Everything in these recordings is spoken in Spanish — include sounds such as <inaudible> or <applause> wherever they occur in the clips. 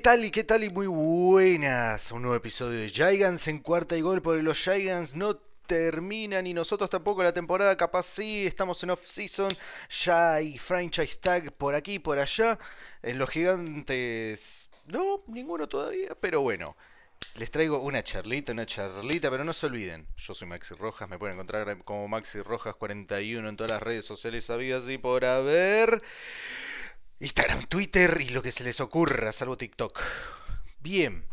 Tal y qué tal y muy buenas? Un nuevo episodio de Gigants en cuarta y gol porque los Gigants no terminan y nosotros tampoco la temporada, capaz sí, estamos en off-season, ya hay franchise tag por aquí por allá. En los gigantes, no, ninguno todavía, pero bueno. Les traigo una charlita, una charlita, pero no se olviden, yo soy Maxi Rojas, me pueden encontrar como Maxi Rojas41 en todas las redes sociales sabidas y por haber. Instagram, Twitter y lo que se les ocurra, salvo TikTok. Bien,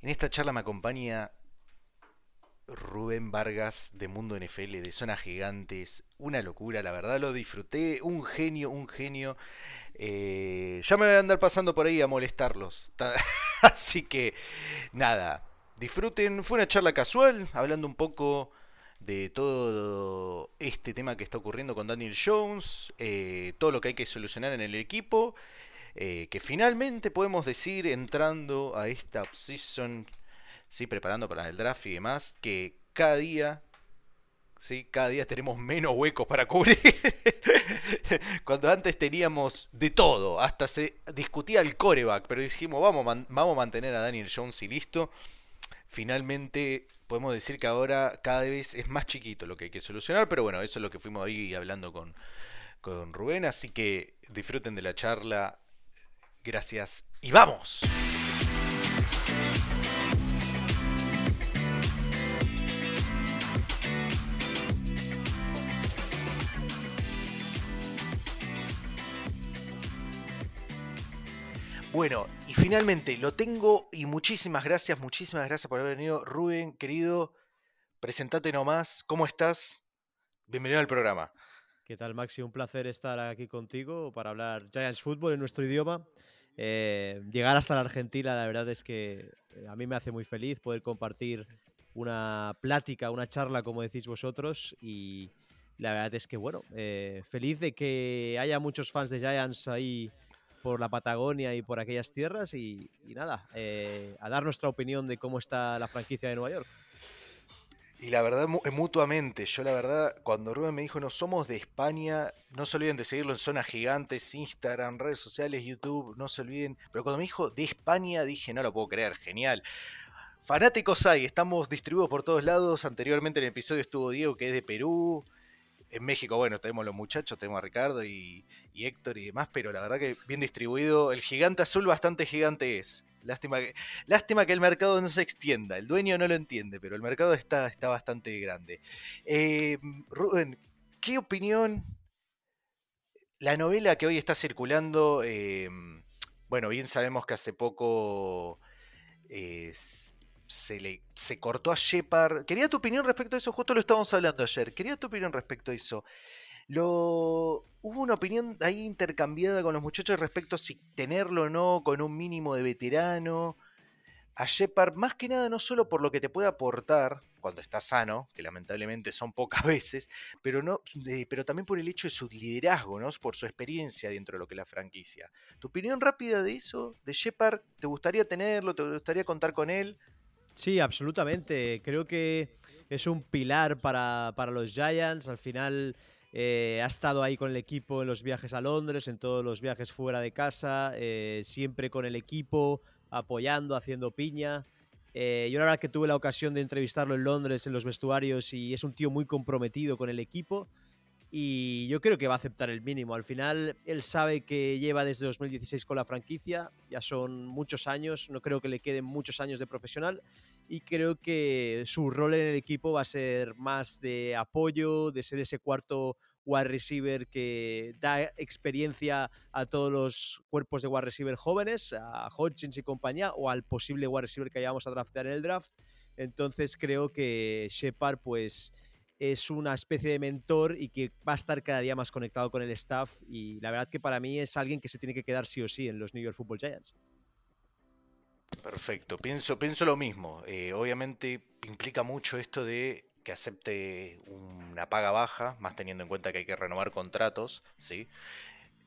en esta charla me acompaña Rubén Vargas de Mundo NFL, de Zona Gigantes. Una locura, la verdad lo disfruté. Un genio, un genio. Eh, ya me voy a andar pasando por ahí a molestarlos. <laughs> Así que, nada, disfruten. Fue una charla casual, hablando un poco de todo este tema que está ocurriendo con Daniel Jones, eh, todo lo que hay que solucionar en el equipo, eh, que finalmente podemos decir entrando a esta season, sí, preparando para el draft y demás, que cada día, sí, cada día tenemos menos huecos para cubrir. <laughs> Cuando antes teníamos de todo, hasta se discutía el coreback, pero dijimos, vamos, vamos a mantener a Daniel Jones y listo. Finalmente podemos decir que ahora cada vez es más chiquito lo que hay que solucionar, pero bueno, eso es lo que fuimos ahí hablando con, con Rubén, así que disfruten de la charla. Gracias y vamos. Bueno, y finalmente lo tengo y muchísimas gracias, muchísimas gracias por haber venido. Rubén, querido, presentate nomás. ¿Cómo estás? Bienvenido al programa. ¿Qué tal, Maxi? Un placer estar aquí contigo para hablar Giants Football en nuestro idioma. Eh, llegar hasta la Argentina, la verdad es que eh, a mí me hace muy feliz poder compartir una plática, una charla, como decís vosotros. Y la verdad es que, bueno, eh, feliz de que haya muchos fans de Giants ahí por la Patagonia y por aquellas tierras y, nada, eh, a dar nuestra opinión de cómo está la franquicia de Nueva York. Y la verdad, eh, mutuamente, yo la verdad, cuando Rubén me dijo, no somos de España, no se olviden de seguirlo en Zonas Gigantes, Instagram, redes sociales, YouTube, no se olviden. Pero cuando me dijo de España, dije, no lo puedo creer, genial. Fanáticos hay, estamos distribuidos por todos lados. Anteriormente en el episodio estuvo Diego, que es de Perú, en México, bueno, tenemos los muchachos, tenemos a Ricardo y, Héctor y demás, pero la verdad que bien distribuido. El gigante azul bastante gigante es. Lástima que, lástima que el mercado no se extienda. El dueño no lo entiende, pero el mercado está, está bastante grande. Eh, Rubén, ¿qué opinión? La novela que hoy está circulando, eh, bueno, bien sabemos que hace poco eh, se le se cortó a Shepard. Quería tu opinión respecto a eso, justo lo estábamos hablando ayer. Quería tu opinión respecto a eso. Lo hubo una opinión ahí intercambiada con los muchachos respecto a si tenerlo o no con un mínimo de veterano. A Shepard, más que nada, no solo por lo que te puede aportar cuando está sano, que lamentablemente son pocas <laughs> veces, pero, no, eh, pero también por el hecho de su liderazgo, por su experiencia dentro de lo que es la franquicia. ¿Tu opinión rápida de eso, de Shepard? ¿Te gustaría tenerlo? ¿Te gustaría contar con él? Sí, absolutamente. Creo que es un pilar para, los Giants. Al final eh, ha estado ahí con el equipo en los viajes a Londres, en todos los viajes fuera de casa, eh, siempre con el equipo, apoyando, haciendo piña. Eh, yo la verdad que tuve la ocasión de entrevistarlo en Londres en los vestuarios y es un tío muy comprometido con el equipo y yo creo que va a aceptar el mínimo. Al final, él sabe que lleva desde 2016 con la franquicia, ya son muchos años, no creo que le queden muchos años de profesional y creo que su rol en el equipo va a ser más de apoyo, de ser ese cuarto wide receiver que da experiencia a todos los cuerpos de wide receiver jóvenes, a Hodgins y compañía, o al posible wide receiver que vayamos a draftear en el draft. Entonces creo que Shepard, pues es una especie de mentor y que va a estar cada día más conectado con el staff y la verdad que para mí es alguien que se tiene que quedar sí o sí en los New York Football Giants. Perfecto, pienso, pienso lo mismo. Eh, obviamente implica mucho esto de que acepte una paga baja, más teniendo en cuenta que hay que renovar contratos, ¿sí?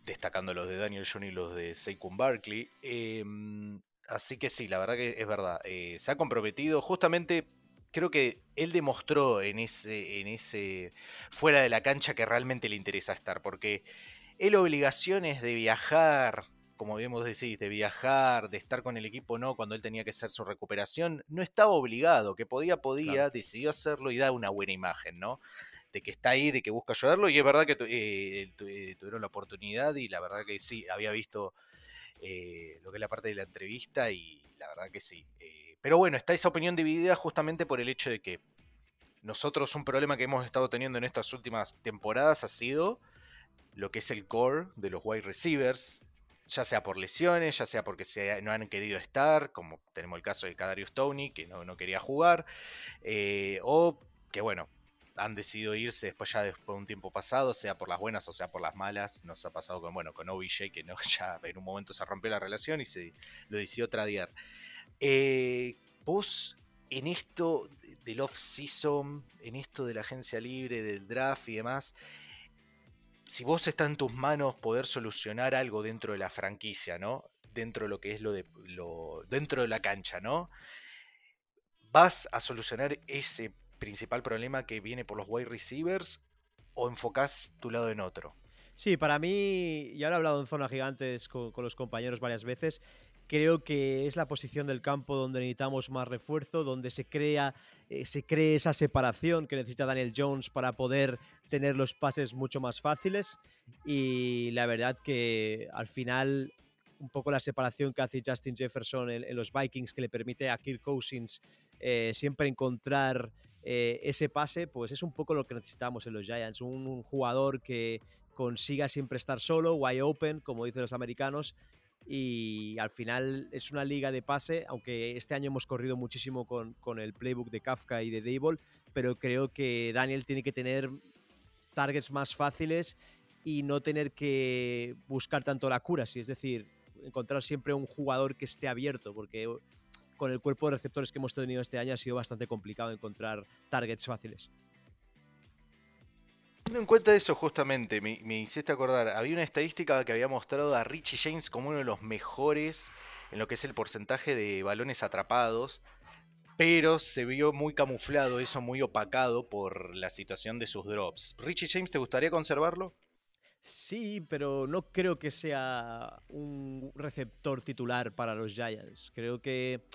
destacando los de Daniel John y los de Saquon Barkley. Em, así que sí, la verdad que es verdad. Eh, se ha comprometido. Justamente creo que él demostró en ese, en ese fuera de la cancha que realmente le interesa estar. Porque él obligaciones de viajar, como bien vos decís, de viajar, de estar con el equipo, no, cuando él tenía que hacer su recuperación, no estaba obligado, que podía, podía, decidió hacerlo y da una buena imagen, ¿no? De que está ahí, de que busca ayudarlo, y es verdad que eh, eh, tuvieron la oportunidad, y la verdad que sí, había visto eh, lo que es la parte de la entrevista, y la verdad que sí. Pero bueno, está esa opinión dividida justamente por el hecho de que nosotros un problema que hemos estado teniendo en estas últimas temporadas ha sido lo que es el core de los wide receivers, ya sea por lesiones, ya sea porque no han querido estar, como tenemos el caso de Kadarius Tony, que no, quería jugar, eh, o que bueno, han decidido irse después ya después de un tiempo pasado, sea por las buenas o sea por las malas. Nos ha pasado con, bueno, con OBJ, que no, <laughs> ya en un momento se rompió la relación y se lo decidió tradear. Eh, vos, en esto del off-season, en esto de la agencia libre, del draft y demás, si vos está en tus manos poder solucionar algo dentro de la franquicia, ¿no? Dentro de lo que es lo de dentro de la cancha, ¿no? ¿Vas a solucionar ese principal problema que viene por los wide receivers o enfocás tu lado en otro? Sí, para mí, ya lo he hablado en zona gigantes con los compañeros varias veces, creo que es la posición del campo donde necesitamos más refuerzo, donde se crea eh, se cree esa separación que necesita Daniel Jones para poder tener los pases mucho más fáciles. Y la verdad que al final un poco la separación que hace Justin Jefferson en, los Vikings que le permite a Kirk Cousins eh, siempre encontrar eh, ese pase, pues es un poco lo que necesitamos en los Giants, un jugador que consiga siempre estar solo, wide open, como dicen los americanos, y al final es una liga de pase, aunque este año hemos corrido muchísimo con, con el playbook de Kafka y de Dable, pero creo que Daniel tiene que tener targets más fáciles y no tener que buscar tanto la cura, si es decir, encontrar siempre un jugador que esté abierto, porque con el cuerpo de receptores que hemos tenido este año ha sido bastante complicado encontrar targets fáciles. Teniendo en cuenta eso, justamente, me, hiciste acordar, había una estadística que había mostrado a Richie James como uno de los mejores en lo que es el porcentaje de balones atrapados, pero se vio muy camuflado, eso muy opacado por la situación de sus drops. Richie James, ¿te gustaría conservarlo? Sí, pero no creo que sea un receptor titular para los Giants. Creo que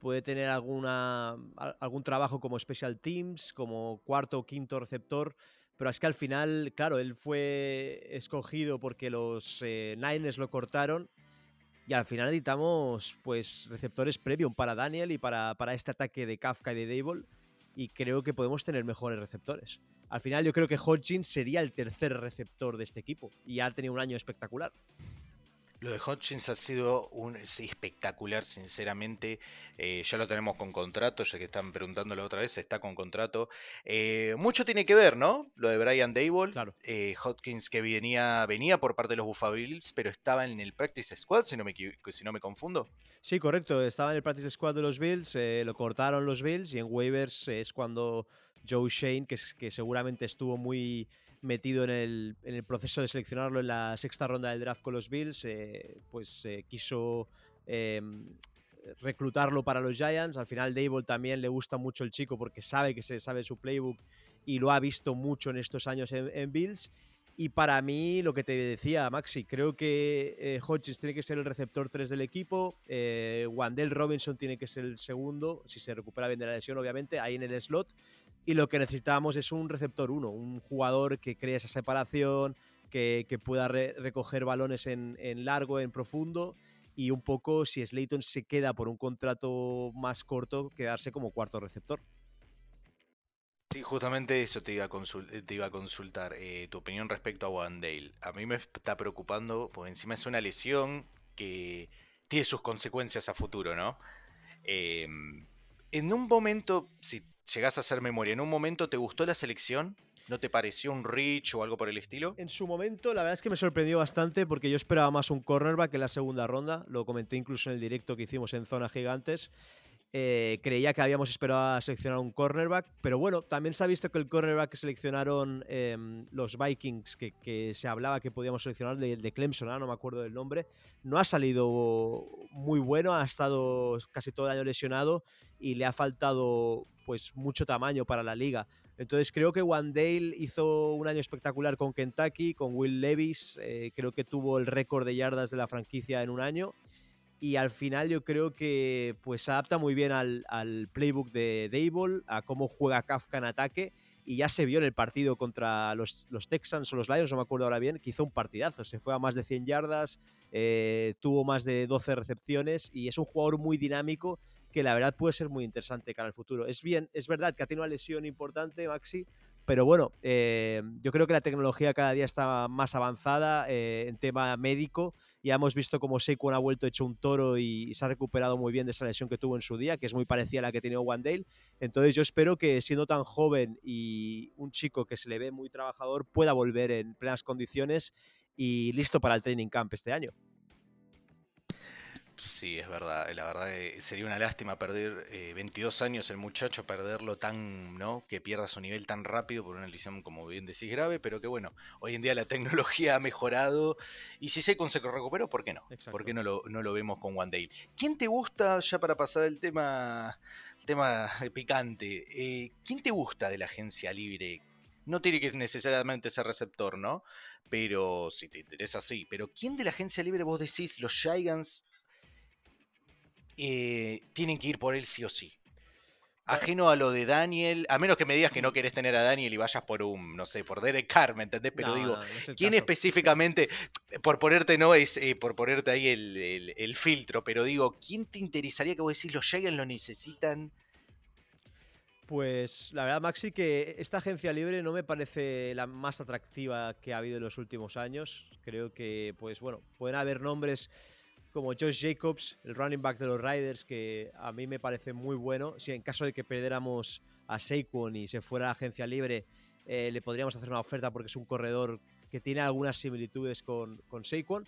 puede tener alguna, algún trabajo como special teams, como cuarto o quinto receptor pero es que al final, claro, él fue escogido porque los eh, Niners lo cortaron y al final editamos pues receptores premium para Daniel y para, para este ataque de Kafka y de Dable y creo que podemos tener mejores receptores. Al final yo creo que Hodgins sería el tercer receptor de este equipo y ha tenido un año espectacular. Lo de Hodgins ha sido un espectacular, sinceramente. Eh, ya lo tenemos con contrato, ya que están preguntándolo otra vez, está con contrato. Eh, mucho tiene que ver, ¿no? Lo de Brian Dable. Claro. Eh, Hodgins que venía, venía por parte de los Buffalo Bills, pero estaba en el Practice Squad, si no me, si no me confundo. Sí, correcto. Estaba en el Practice Squad de los Bills, lo cortaron los Bills y en waivers es cuando Joe Shane, que, que seguramente estuvo muy metido en el, en el, proceso de seleccionarlo en la sexta ronda del draft con los Bills, eh, pues eh, quiso em, reclutarlo para los Giants. Al final Dable también le gusta mucho el chico porque sabe que se sabe su playbook y lo ha visto mucho en estos años en, Bills. Y para mí, lo que te decía, Maxi, creo que eh, Hodges tiene que ser el receptor 3 del equipo, eh, Wandell Robinson tiene que ser el segundo, si se recupera bien de la lesión, obviamente, ahí en el slot y lo que necesitamos es un receptor 1, un jugador que cree esa separación, que, pueda recoger balones en, largo, en profundo y un poco si Slayton se queda por un contrato más corto, quedarse como cuarto receptor. Sí, justamente eso te iba a, te iba a consultar, eh, tu opinión respecto a Wandale. A mí me está preocupando, porque encima es una lesión que tiene sus consecuencias a futuro, ¿no? Em, en un momento, si llegás a hacer memoria, ¿en un momento te gustó la selección? ¿No te pareció un Rich o algo por el estilo? En su momento, la verdad es que me sorprendió bastante porque yo esperaba más un cornerback en la segunda ronda. Lo comenté incluso en el directo que hicimos en Zona Gigantes. Eh, creía que habíamos esperado a seleccionar un cornerback, pero bueno, también se ha visto que el cornerback que seleccionaron em, los Vikings, que, se hablaba que podíamos seleccionar de, de Clemson, no me acuerdo del nombre, no ha salido muy bueno, ha estado casi todo el año lesionado y le ha faltado pues mucho tamaño para la liga. Entonces creo que Wandale hizo un año espectacular con Kentucky, con Will Levis, eh, creo que tuvo el récord de yardas de la franquicia en un año y al final yo creo que pues se adapta muy bien al, playbook de Dable, a cómo juega Kafka en ataque y ya se vio en el partido contra los, Texans o los Lions, no me acuerdo ahora bien, que hizo un partidazo, se fue a más de 100 yardas, eh, tuvo más de 12 recepciones y es un jugador muy dinámico que la verdad puede ser muy interesante cara al futuro. Es bien, es verdad que ha tenido una lesión importante, Maxi, pero bueno, eh, yo creo que la tecnología cada día está más avanzada eh, en tema médico. Ya hemos visto cómo Saquon ha vuelto hecho un toro y, se ha recuperado muy bien de esa lesión que tuvo en su día, que es muy parecida a la que tenía Wandale. Entonces yo espero que siendo tan joven y un chico que se le ve muy trabajador pueda volver en plenas condiciones y listo para el training camp este año. Sí, es verdad. La verdad que sería una lástima perder 22 eh, años el muchacho, perderlo tan, ¿no? Que pierda su nivel tan rápido por una lesión, como bien decís, grave, pero que bueno, hoy en día la <laughs> tecnología ha mejorado y si se recuperó, ¿por qué no? ¿Por qué no lo, no lo vemos con One Day? ¿Quién te gusta, ya para pasar el tema, el tema picante, eh, quién te gusta de la agencia libre? No tiene que necesariamente ser receptor, ¿no? Pero si te interesa, sí. Pero ¿quién de la agencia libre vos decís los Gigants eh, tienen que ir por él sí o sí. Ajeno a lo de Daniel, a menos que me digas que no querés tener a Daniel y vayas por un, no sé, por Derek Carr, ¿me entendés? Pero digo, ¿quién específicamente, por ponerte, no es, eh, por ponerte ahí el, filtro, pero digo, ¿quién te interesaría que vos decís los Giants lo necesitan? Pues la verdad, Maxi, que esta agencia libre no me parece la más atractiva que ha habido en los últimos años. Creo que, pues bueno, pueden haber nombres como Josh Jacobs, el running back de los Riders, que a mí me parece muy bueno. Si en caso de que perdiéramos a Saquon y se fuera a agencia libre, eh, le podríamos hacer una oferta porque es un corredor que tiene algunas similitudes con, con Saquon.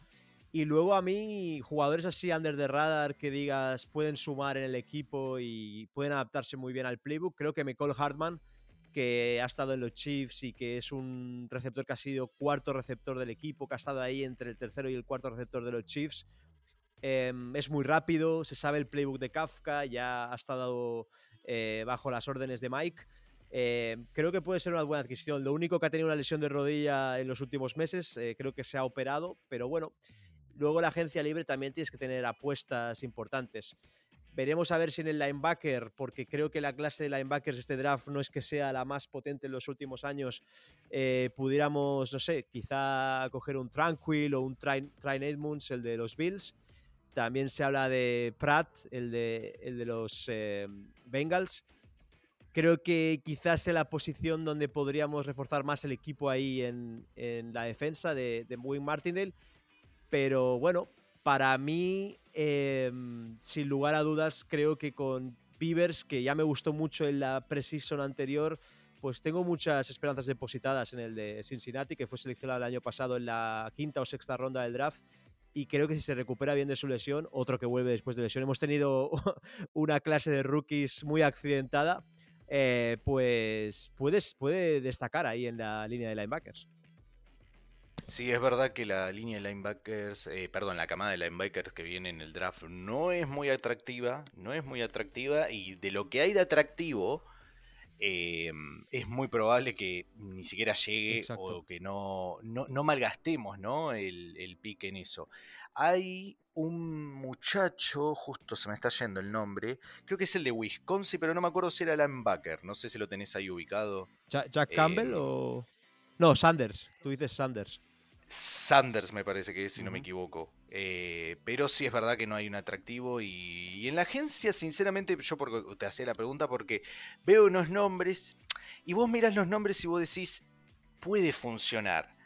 Y luego a mí, jugadores así under the radar que digas pueden sumar en el equipo y pueden adaptarse muy bien al playbook. Creo que Michael Hartman, que ha estado en los Chiefs y que es un receptor que ha sido cuarto receptor del equipo, que ha estado ahí entre el tercero y el cuarto receptor de los Chiefs, Em, es muy rápido, se sabe el playbook de Kafka, ya ha estado eh, bajo las órdenes de Mike. Em, creo que puede ser una buena adquisición. Lo único que ha tenido una lesión de rodilla en los últimos meses, eh, creo que se ha operado, pero bueno, luego la agencia libre también tienes que tener apuestas importantes. Veremos a ver si en el linebacker, porque creo que la clase de linebackers de este draft no es que sea la más potente en los últimos años, eh, pudiéramos, no sé, quizá coger un Tranquil o un Trine Edmunds, el de los Bills. También se habla de Pratt, el de, los eh, Bengals. Creo que quizás sea la posición donde podríamos reforzar más el equipo ahí en, la defensa de, de Wayne Martindale. Pero bueno, para mí, em, sin lugar a dudas, creo que con Beavers, que ya me gustó mucho en la preseason anterior, pues tengo muchas esperanzas depositadas en el de Cincinnati, que fue seleccionado el año pasado en la quinta o sexta ronda del draft y creo que si se recupera bien de su lesión, otro que vuelve después de lesión. Hemos tenido <laughs> una clase de rookies muy accidentada, eh, pues puede destacar ahí en la línea de linebackers. Sí, es verdad que la línea de linebackers, eh, perdón, la camada de linebackers que viene en el draft no es muy atractiva, no es muy atractiva y de lo que hay de atractivo, Em, es muy probable que ni siquiera llegue o que no, no, malgastemos ¿no? El, el pique en eso. Hay un muchacho, justo se me está yendo el nombre, creo que es el de Wisconsin, pero no me acuerdo si era linebacker, no sé si lo tenés ahí ubicado. ¿Jack, Campbell em, o...? No, Sanders, tú dices Sanders. Sanders me parece que es, si no me equivoco. Eh, pero sí es verdad que no hay un atractivo. Y, en la agencia, sinceramente, yo porque te hacía la pregunta porque veo unos nombres y vos mirás los nombres y vos decís, puede funcionar.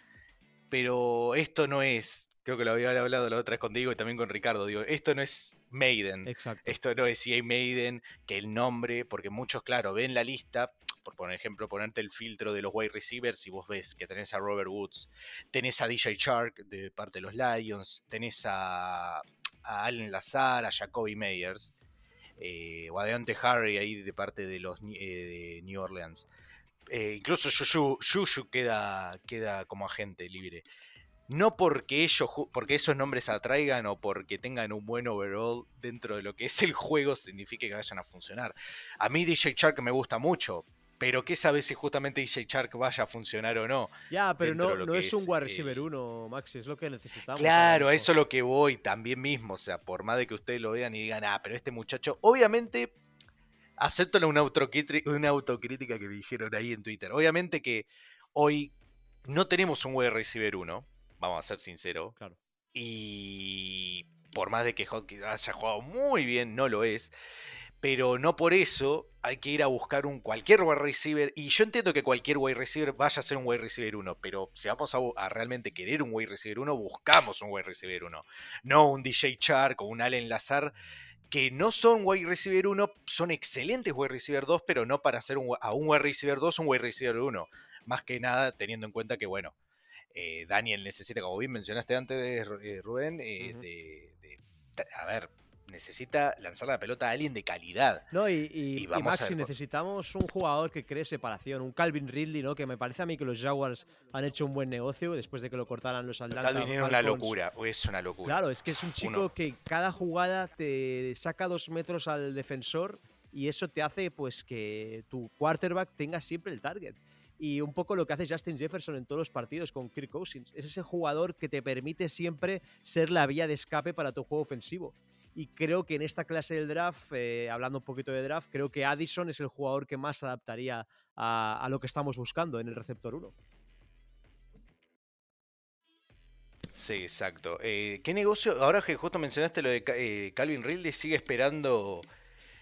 Pero esto no es creo que lo había hablado la otra vez contigo y también con Ricardo. Digo, esto no es Maiden. Exacto. Esto no es EA Maiden, que el nombre, porque muchos, claro, ven la lista, por poner ejemplo, ponerte el filtro de los wide receivers y vos ves que tenés a Robert Woods, tenés a DJ Shark de parte de los Lions, tenés a, a Allen Lazar, a Jacoby Meyers, eh, o a Harry ahí de parte de los eh, New Orleans. Eh, incluso Juju, queda, queda como agente libre. No porque ellos, porque esos nombres atraigan o porque tengan un buen overall dentro de lo que es el juego signifique que vayan a funcionar. A mí DJ Shark me gusta mucho, pero ¿qué sabes si justamente DJ Shark vaya a funcionar o no? Ya, pero no, no es, un wide receiver 1, Maxi, es lo que necesitamos. Claro, a eso es lo que voy también mismo. O sea, por más de que ustedes lo vean y digan, ah, pero este muchacho, obviamente acepto una, una autocrítica que me dijeron ahí en Twitter. Obviamente que hoy no tenemos un wide receiver 1, vamos a ser sinceros. Claro. Y por más de que Hodgkins haya jugado muy bien, no lo es. Pero no por eso hay que ir a buscar un cualquier wide receiver. Y yo entiendo que cualquier wide receiver vaya a ser un wide receiver 1. Pero si vamos a, realmente querer un wide receiver 1, buscamos un wide receiver 1. No un DJ Chark o un Allen Lazar que no son wide receiver 1, son excelentes wide receiver 2, pero no para hacer un, a un wide receiver 2 un wide receiver 1. Más que nada teniendo en cuenta que, bueno, eh, Daniel necesita, como bien mencionaste antes, eh, Rubén, eh, de, a ver, necesita lanzar la pelota a alguien de calidad. No, y, y, Maxi, necesitamos un jugador que cree separación, un Calvin Ridley, ¿no? Que me parece a mí que los Jaguars han hecho un buen negocio después de que lo cortaran los Atlanta. Calvin es una locura, es una locura. Claro, es que es un chico que cada jugada te saca dos metros al defensor y eso te hace pues que tu quarterback tenga siempre el target. Y un poco lo que hace Justin Jefferson en todos los partidos con Kirk Cousins. Es ese jugador que te permite siempre ser la vía de escape para tu juego ofensivo. Y creo que en esta clase del draft, eh, hablando un poquito de draft, creo que Addison es el jugador que más se adaptaría a, lo que estamos buscando en el receptor 1. Sí, exacto. Eh, ¿Qué negocio? Ahora que justo mencionaste lo de eh, Calvin Ridley, sigue esperando,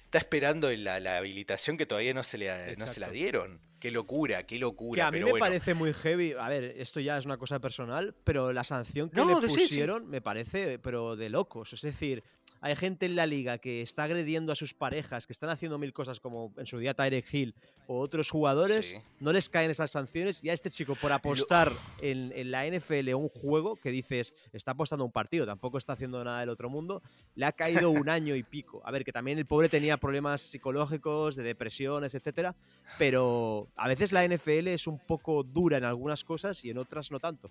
está esperando la, la, habilitación que todavía no se, le, no se la dieron. Qué locura, qué locura. Que a mí me parece muy heavy. A ver, esto ya es una cosa personal, pero la sanción que le pusieron me parece, pero de locos. Es decir, hay gente en la liga que está agrediendo a sus parejas, que están haciendo mil cosas como en su día Tyrek Hill o otros jugadores, no les caen esas sanciones. Y a este chico, por apostar en, la NFL un juego que dices, está apostando un partido, tampoco está haciendo nada del otro mundo, le ha caído un <laughs> año y pico. A ver, que también el pobre tenía problemas psicológicos, de depresiones, etcétera, pero a veces la NFL es un poco dura en algunas cosas y en otras no tanto.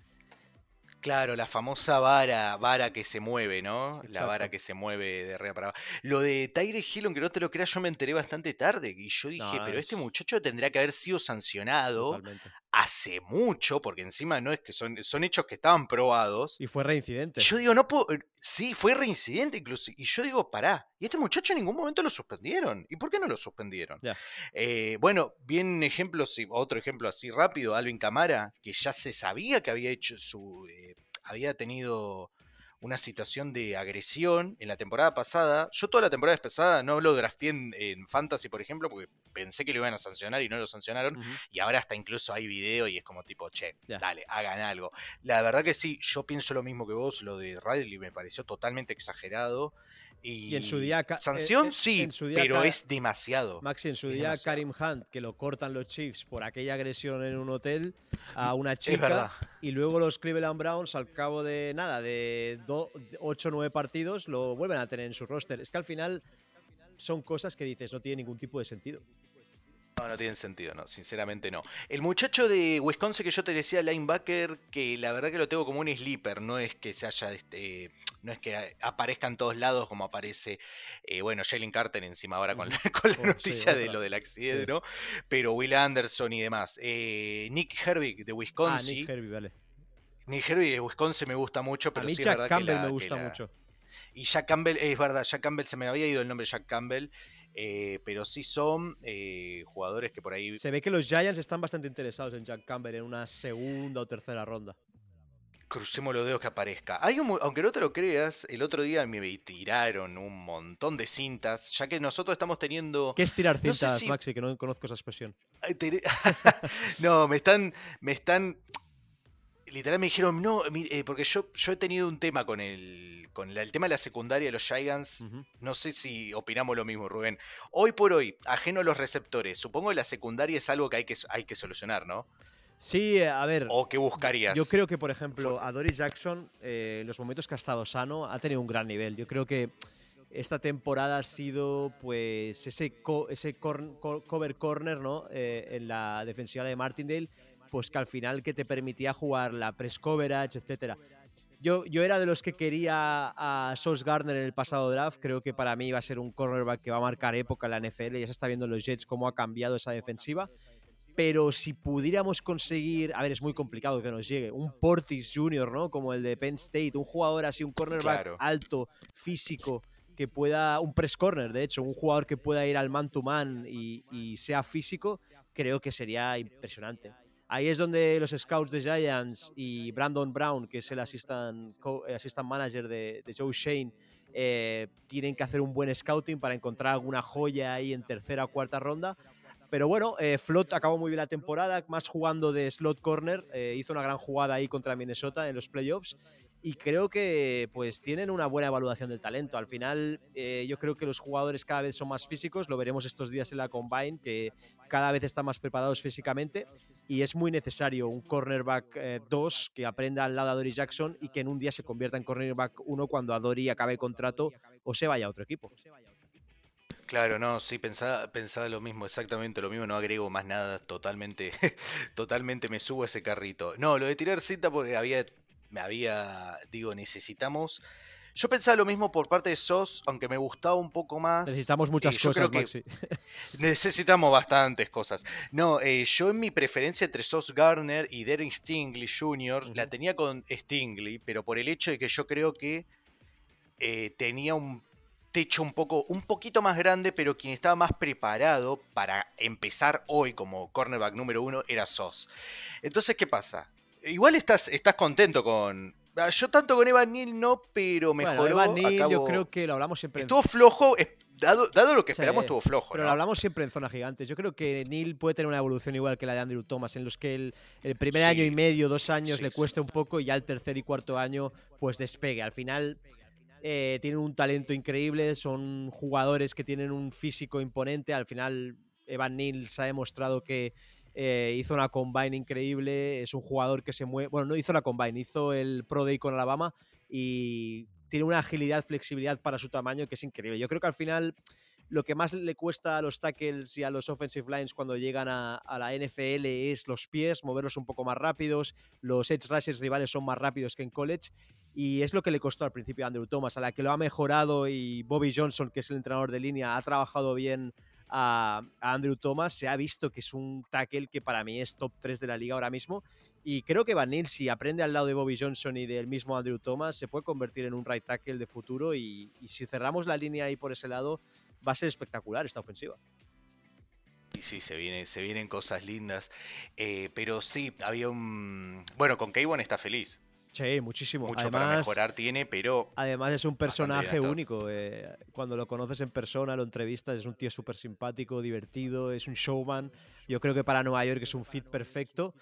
Claro, la famosa vara, vara que se mueve, ¿no? La vara que se mueve de arriba para abajo. Lo de Tyre Hill, aunque no te lo creas, yo me enteré bastante tarde. Y yo dije, pero este muchacho tendría que haber sido sancionado hace mucho, porque encima no es que son, son hechos que estaban probados. Y fue reincidente. Yo digo, no puedo. Sí, fue reincidente incluso. Y yo digo, pará. Y este muchacho en ningún momento lo suspendieron. ¿Y por qué no lo suspendieron? Eh, bueno, bien ejemplo, otro ejemplo así rápido, Alvin Camara, que ya se sabía que había hecho su. Eh, había tenido una situación de agresión en la temporada pasada. Yo toda la temporada pasada no lo drafté en, Fantasy, por ejemplo, porque pensé que lo iban a sancionar y no lo sancionaron. Y ahora hasta incluso hay video y es como tipo, che, dale, hagan algo. La verdad que sí, yo pienso lo mismo que vos, lo de Riley me pareció totalmente exagerado. Y, en su día. Sanción eh, sí, pero es demasiado. Maxi, en su día Karim Hunt, que lo cortan los Chiefs por aquella agresión en un hotel a una chica. y luego los Cleveland Browns, al cabo de nada, de 8 o 9 partidos, lo vuelven a tener en su roster. Es que al final son cosas que dices, no tiene ningún tipo de sentido. No, no tiene sentido, no, sinceramente no. El muchacho de Wisconsin que yo te decía, linebacker, que la verdad que lo tengo como un sleeper, no es que se haya, este, no es que aparezca en todos lados como aparece, eh, bueno, Jalen Carter encima ahora con la, oh, noticia de lo del accidente, ¿no? Pero Will Anderson y demás. Eh, Nick Herbig de Wisconsin. Ah, Nick Herbig, vale. Nick Herbig de Wisconsin me gusta mucho, pero sí es verdad Campbell que me gusta mucho. Y Jack Campbell, es verdad, Jack Campbell, se me había ido el nombre Jack Campbell. Eh, pero sí son eh, jugadores que por ahí. Se ve que los Giants están bastante interesados en Jack Campbell en una segunda o tercera ronda. Crucemos los dedos que aparezca. Hay aunque no te lo creas, el otro día me tiraron un montón de cintas, ya que nosotros estamos teniendo. ¿Qué es tirar cintas, Maxi? Que no conozco esa expresión. <laughs> no, me están, me están literal me dijeron, no, eh, porque yo, yo he tenido un tema con el, con el tema de la secundaria de los Giants. No sé si opinamos lo mismo, Rubén. Hoy por hoy, ajeno a los receptores, supongo que la secundaria es algo que hay que, hay que solucionar, ¿no? Sí, a ver. ¿O qué buscarías? Yo creo que, por ejemplo, a Doris Jackson, eh, en los momentos que ha estado sano, ha tenido un gran nivel. Yo creo que esta temporada ha sido pues ese, ese cover corner ¿no? Eh, en la defensiva de Martindale, pues que al final que te permitía jugar la press coverage, etc. Yo, yo era de los que quería a Sauce Gardner en el pasado draft. Creo que para mí va a ser un cornerback que va a marcar época en la NFL. Ya se está viendo en los Jets cómo ha cambiado esa defensiva. Pero si pudiéramos conseguir, a ver, es muy complicado que nos llegue, un Portis Junior, ¿no? Como el de Penn State, un jugador así, un cornerback alto, físico, que pueda, un press corner, de hecho, un jugador que pueda ir al man to man y, sea físico, creo que sería impresionante. Ahí es donde los scouts de Giants y Brandon Brown, que es el assistant, assistant manager de, Joe Shane, eh, tienen que hacer un buen scouting para encontrar alguna joya ahí en tercera o cuarta ronda. Pero bueno, eh, Flot acabó muy bien la temporada, más jugando de slot corner, eh, hizo una gran jugada ahí contra Minnesota en los playoffs y creo que pues tienen una buena evaluación del talento. Al final eh, yo creo que los jugadores cada vez son más físicos, lo veremos estos días en la Combine, que cada vez están más preparados físicamente y es muy necesario un cornerback 2 que aprenda al lado de Dory Jackson y que en un día se convierta en cornerback 1 cuando Dory acabe contrato o se vaya a otro equipo. Claro, no, sí, pensaba, pensaba lo mismo, exactamente lo mismo, no agrego más nada, totalmente, <laughs> totalmente me subo a ese carrito. No, lo de tirar cita porque había, me había, digo, necesitamos... Yo pensaba lo mismo por parte de SOS, aunque me gustaba un poco más. Necesitamos muchas eh, cosas, Maxi. <laughs> necesitamos bastantes cosas. No, eh, yo en mi preferencia entre SOS Garner y Derek Stingley Jr. la tenía con Stingley, pero por el hecho de que yo creo que eh, tenía un techo un poco, un poquito más grande, pero quien estaba más preparado para empezar hoy como cornerback número uno era Sos. Entonces, ¿qué pasa? Igual estás, estás contento con. Ah, yo tanto con Evan Neal no, pero mejoró. Bueno, Evan Neal, yo creo que lo hablamos siempre. Estuvo flojo, dado, dado, lo que esperamos, estuvo flojo. Pero lo hablamos siempre en zona gigante. Yo creo que Neal puede tener una evolución igual que la de Andrew Thomas, en los que el, primer año y medio, dos años le cuesta un poco y ya el tercer y cuarto año, pues despegue. Al final eh, tienen un talento increíble, son jugadores que tienen un físico imponente. Al final, Evan Nils ha demostrado que eh, hizo una combine increíble. Es un jugador que se mueve. Bueno, no hizo la combine, hizo el Pro Day con Alabama y tiene una agilidad, flexibilidad para su tamaño que es increíble. Yo creo que al final lo que más le cuesta a los tackles y a los offensive lines cuando llegan a, la NFL es los pies, moverlos un poco más rápidos. Los edge rushers rivales son más rápidos que en college. Y es lo que le costó al principio a Andrew Thomas, a la que lo ha mejorado y Bobby Johnson, que es el entrenador de línea, ha trabajado bien a, Andrew Thomas. Se ha visto que es un tackle que para mí es top 3 de la liga ahora mismo. Y creo que Van Nil, si aprende al lado de Bobby Johnson y del mismo Andrew Thomas, se puede convertir en un right tackle de futuro. Y, si cerramos la línea ahí por ese lado, va a ser espectacular esta ofensiva. Y sí, se, se vienen cosas lindas. Eh, pero sí, había un. Bueno, con Kayvon está feliz. Sí, muchísimo. Mucho para mejorar tiene, pero. Además, es un personaje único. Eh, cuando lo conoces en persona, lo entrevistas, es un tío súper simpático, divertido, es un showman. Yo creo que para Nueva York es un fit perfecto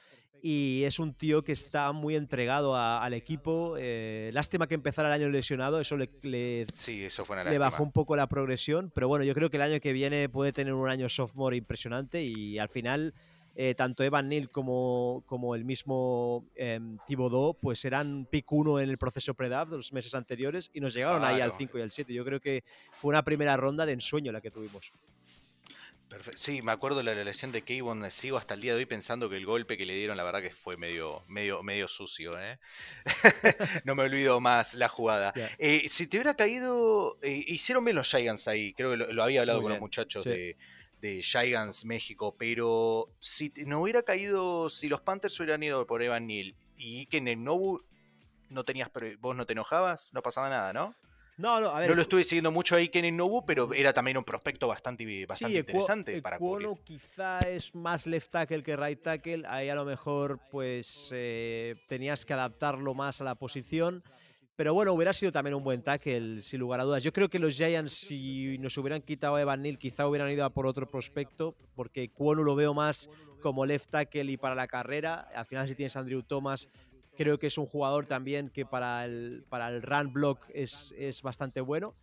y es un tío que está muy entregado al equipo. Eh, lástima que empezara el año lesionado, eso le, le, eso fue le bajó un poco la progresión, pero bueno, yo creo que el año que viene puede tener un año sophomore impresionante y al final eh, tanto Evan Neal como, como el mismo eh, Thibodeau pues eran pick 1 en el proceso pre-draft de los meses anteriores y nos llegaron ahí al 5 y al 7. Yo creo que fue una primera ronda de ensueño la que tuvimos. Sí, me acuerdo de la lesión de Kayvon. Sigo hasta el día de hoy pensando que el golpe que le dieron, la verdad que fue medio, medio, medio sucio. ¿eh? <laughs> no me olvido más la jugada. Eh, si te hubiera caído, eh, hicieron bien los Giants ahí. Creo que lo, había hablado con los muchachos de, de Giants México. Pero si no hubiera caído, si los Panthers hubieran ido por Evan Neal y que en el Nobu no tenías, vos no te enojabas, no pasaba nada, ¿no? No, no, a ver, no lo estuve siguiendo mucho ahí Kenny Nobu, pero era también un prospecto bastante, bastante interesante para Cuono quizá es más left tackle que right tackle. Ahí a lo mejor pues eh, tenías que adaptarlo más a la posición. Pero bueno, hubiera sido también un buen tackle, sin lugar a dudas. Yo creo que los Giants, si nos hubieran quitado a Evan Neal, quizá hubieran ido a por otro prospecto, porque Cuono lo veo más como left tackle y para la carrera. Al final, si tienes a Andrew Thomas, Creo que es un jugador también que para el, para el run block es, es bastante bueno.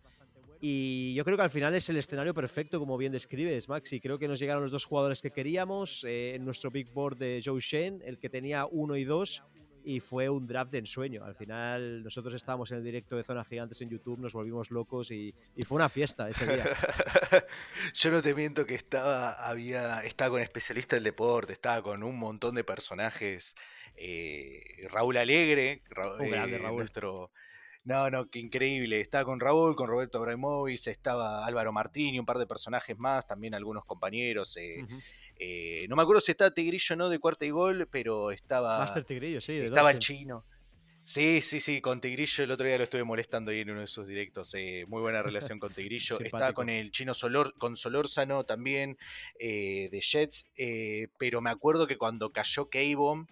Y yo creo que al final es el escenario perfecto, como bien describes, Maxi. Creo que nos llegaron los dos jugadores que queríamos eh, en nuestro big board de Joe Shane, el que tenía uno y dos, y fue un draft de ensueño. Al final, nosotros estábamos en el directo de Zona Gigantes en YouTube, nos volvimos locos y, y fue una fiesta ese día. <laughs> Yo no te miento que estaba, había, estaba con especialistas del deporte, estaba con un montón de personajes. Eh, Raúl Alegre, Un grande, eh, Raúl. nuestro no, no, qué increíble. Estaba con Raúl, con Roberto Abramovich, estaba Álvaro Martín y un par de personajes más, también algunos compañeros. eh. Eh, no me acuerdo si estaba Tigrillo o no de cuarta y gol, pero estaba, Master Tigrillo, sí. de estaba el chino. Sí, sí, sí, con Tigrillo el otro día lo estuve molestando ahí en uno de sus directos. eh, muy buena relación con Tigrillo. <laughs> Estaba con el chino Solor, con Solórzano también, eh, de Jets. pero me acuerdo que cuando cayó K-Bomb,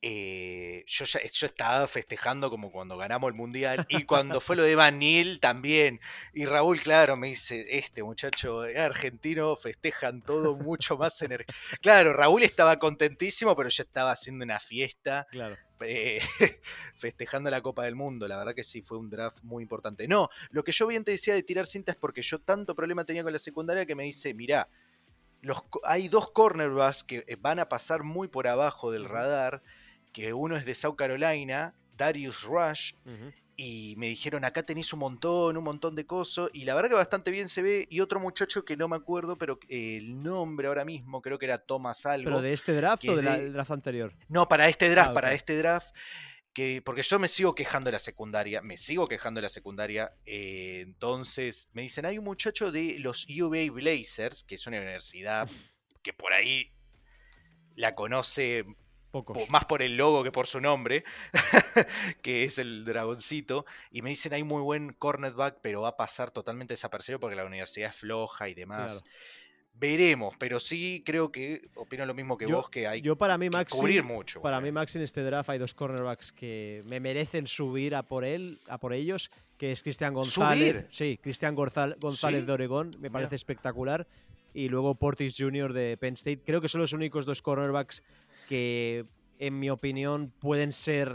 eh, yo, ya, yo estaba festejando como cuando ganamos el mundial. Y cuando fue lo de Van Neal también. Y Raúl, claro, me dice: Este muchacho argentino, festejan todo mucho más energía. Claro, Raúl estaba contentísimo, pero yo estaba haciendo una fiesta Claro. eh, <laughs> festejando la Copa del Mundo. La verdad que sí, fue un draft muy importante. No, lo que yo bien te decía de tirar cinta es porque yo tanto problema tenía con la secundaria que me dice, mirá, los, hay dos cornerbacks que eh, van a pasar muy por abajo del radar, que uno es de South Carolina, Darius Rush, y me dijeron, acá tenéis un montón, un montón de cosas, y la verdad que bastante bien se ve, y otro muchacho que no me acuerdo, pero el nombre ahora mismo, creo que era Thomas algo. ¿Pero de este draft o de de- del draft anterior? No, para este draft, Ah, para este draft. Que, porque yo me sigo quejando de la secundaria, me sigo quejando de la secundaria. eh, entonces me dicen, hay un muchacho de los UVA Blazers, que es una universidad <laughs> que por ahí la conoce Pocos. po- más por el logo que por su nombre, <laughs> que es el dragoncito. Y me dicen, hay muy buen cornerback, pero va a pasar totalmente desapercibido porque la universidad es floja y demás. Claro. Veremos, pero sí creo que opino lo mismo que Yo- vos, que hay Yo para mí, que Maxi, cubrir mucho. Para boludo. mí, Max, en este draft hay dos cornerbacks que me merecen subir a por él, a por ellos, que es Cristian González. ¿Subir? Sí, Cristian González ¿Sí? de Oregón, me Mira. parece espectacular. Y luego Portis Jr. de Penn State. Creo que son los únicos dos cornerbacks que, en mi opinión, pueden ser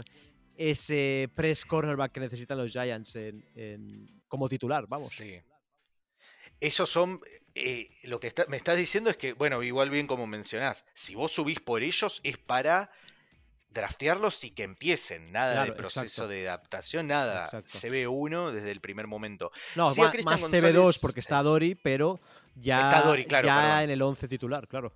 ese press cornerback que necesitan los Giants en- en- como titular, vamos. Sí. Esos son. eh, lo que está- me estás diciendo es que, bueno, igual bien como mencionás, si vos subís por ellos es para draftearlos y que empiecen. Nada Claro, de proceso exacto. de adaptación, nada. Se ve uno desde el primer momento. No, Sí, Cristian más TV2 González, porque está Dory, pero ya, Está Dory, claro, ya en el 11 titular, claro.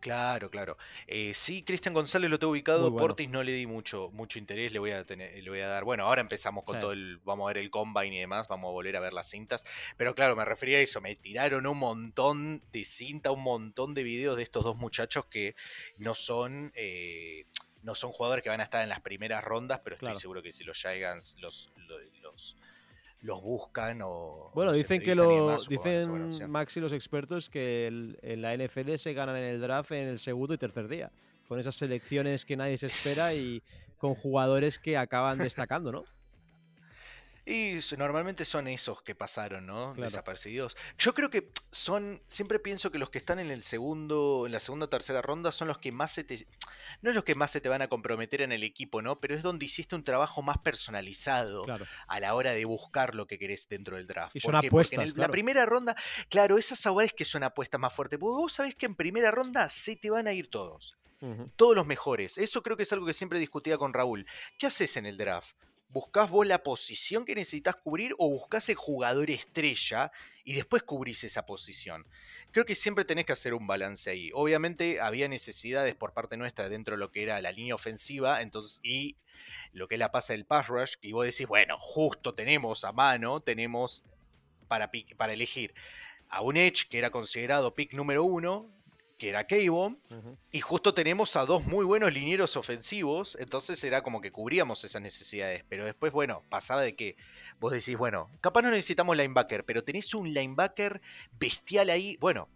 Claro, claro. Eh, sí, Cristian González lo tengo ubicado. Bueno. Portis no le di mucho, mucho interés, le voy a tener, le voy a dar. Bueno, ahora empezamos con Sí. todo el. Vamos a ver el combine y demás, vamos a volver a ver las cintas. Pero claro, me refería a eso. Me tiraron un montón de cinta, un montón de videos de estos dos muchachos que no son. eh, no son jugadores que van a estar en las primeras rondas, pero estoy Claro. seguro que si los Giants los, lo- los, los buscan o. Bueno, dicen que lo dicen. Max y los expertos que el- en la NFL se ganan en el draft en el segundo y tercer día, con esas selecciones que nadie se espera y con jugadores que acaban destacando, ¿no? Y normalmente son esos que pasaron, ¿no? Claro. Desapercibidos. Yo creo que son. Siempre pienso que los que están en el segundo. En la segunda o tercera ronda son los que más se te. No es los que más se te van a comprometer en el equipo, ¿no? Pero es donde hiciste un trabajo más personalizado Claro. a la hora de buscar lo que querés dentro del draft. Y son ¿Por qué? Porque en apuestas, el- claro. La primera ronda, claro, esas es que son apuestas más fuertes. Porque vos sabés que en primera ronda se te van a ir todos todos los mejores. Eso creo que es algo que siempre discutía con Raúl. ¿Qué haces en el draft? ¿Buscás vos la posición que necesitas cubrir o buscás el jugador estrella y después cubrís esa posición? Creo que siempre tenés que hacer un balance ahí. Obviamente había necesidades por parte nuestra dentro de lo que era la línea ofensiva entonces, y lo que es la pasa del pass rush, y vos decís, bueno, justo tenemos a mano, tenemos para, para elegir a un Edge que era considerado pick número uno, que era Ujú. y justo tenemos a dos muy buenos linieros ofensivos, entonces era como que cubríamos esas necesidades. Pero después, bueno, pasaba de que vos decís, bueno, capaz no necesitamos linebacker, pero tenés un linebacker bestial ahí. Bueno,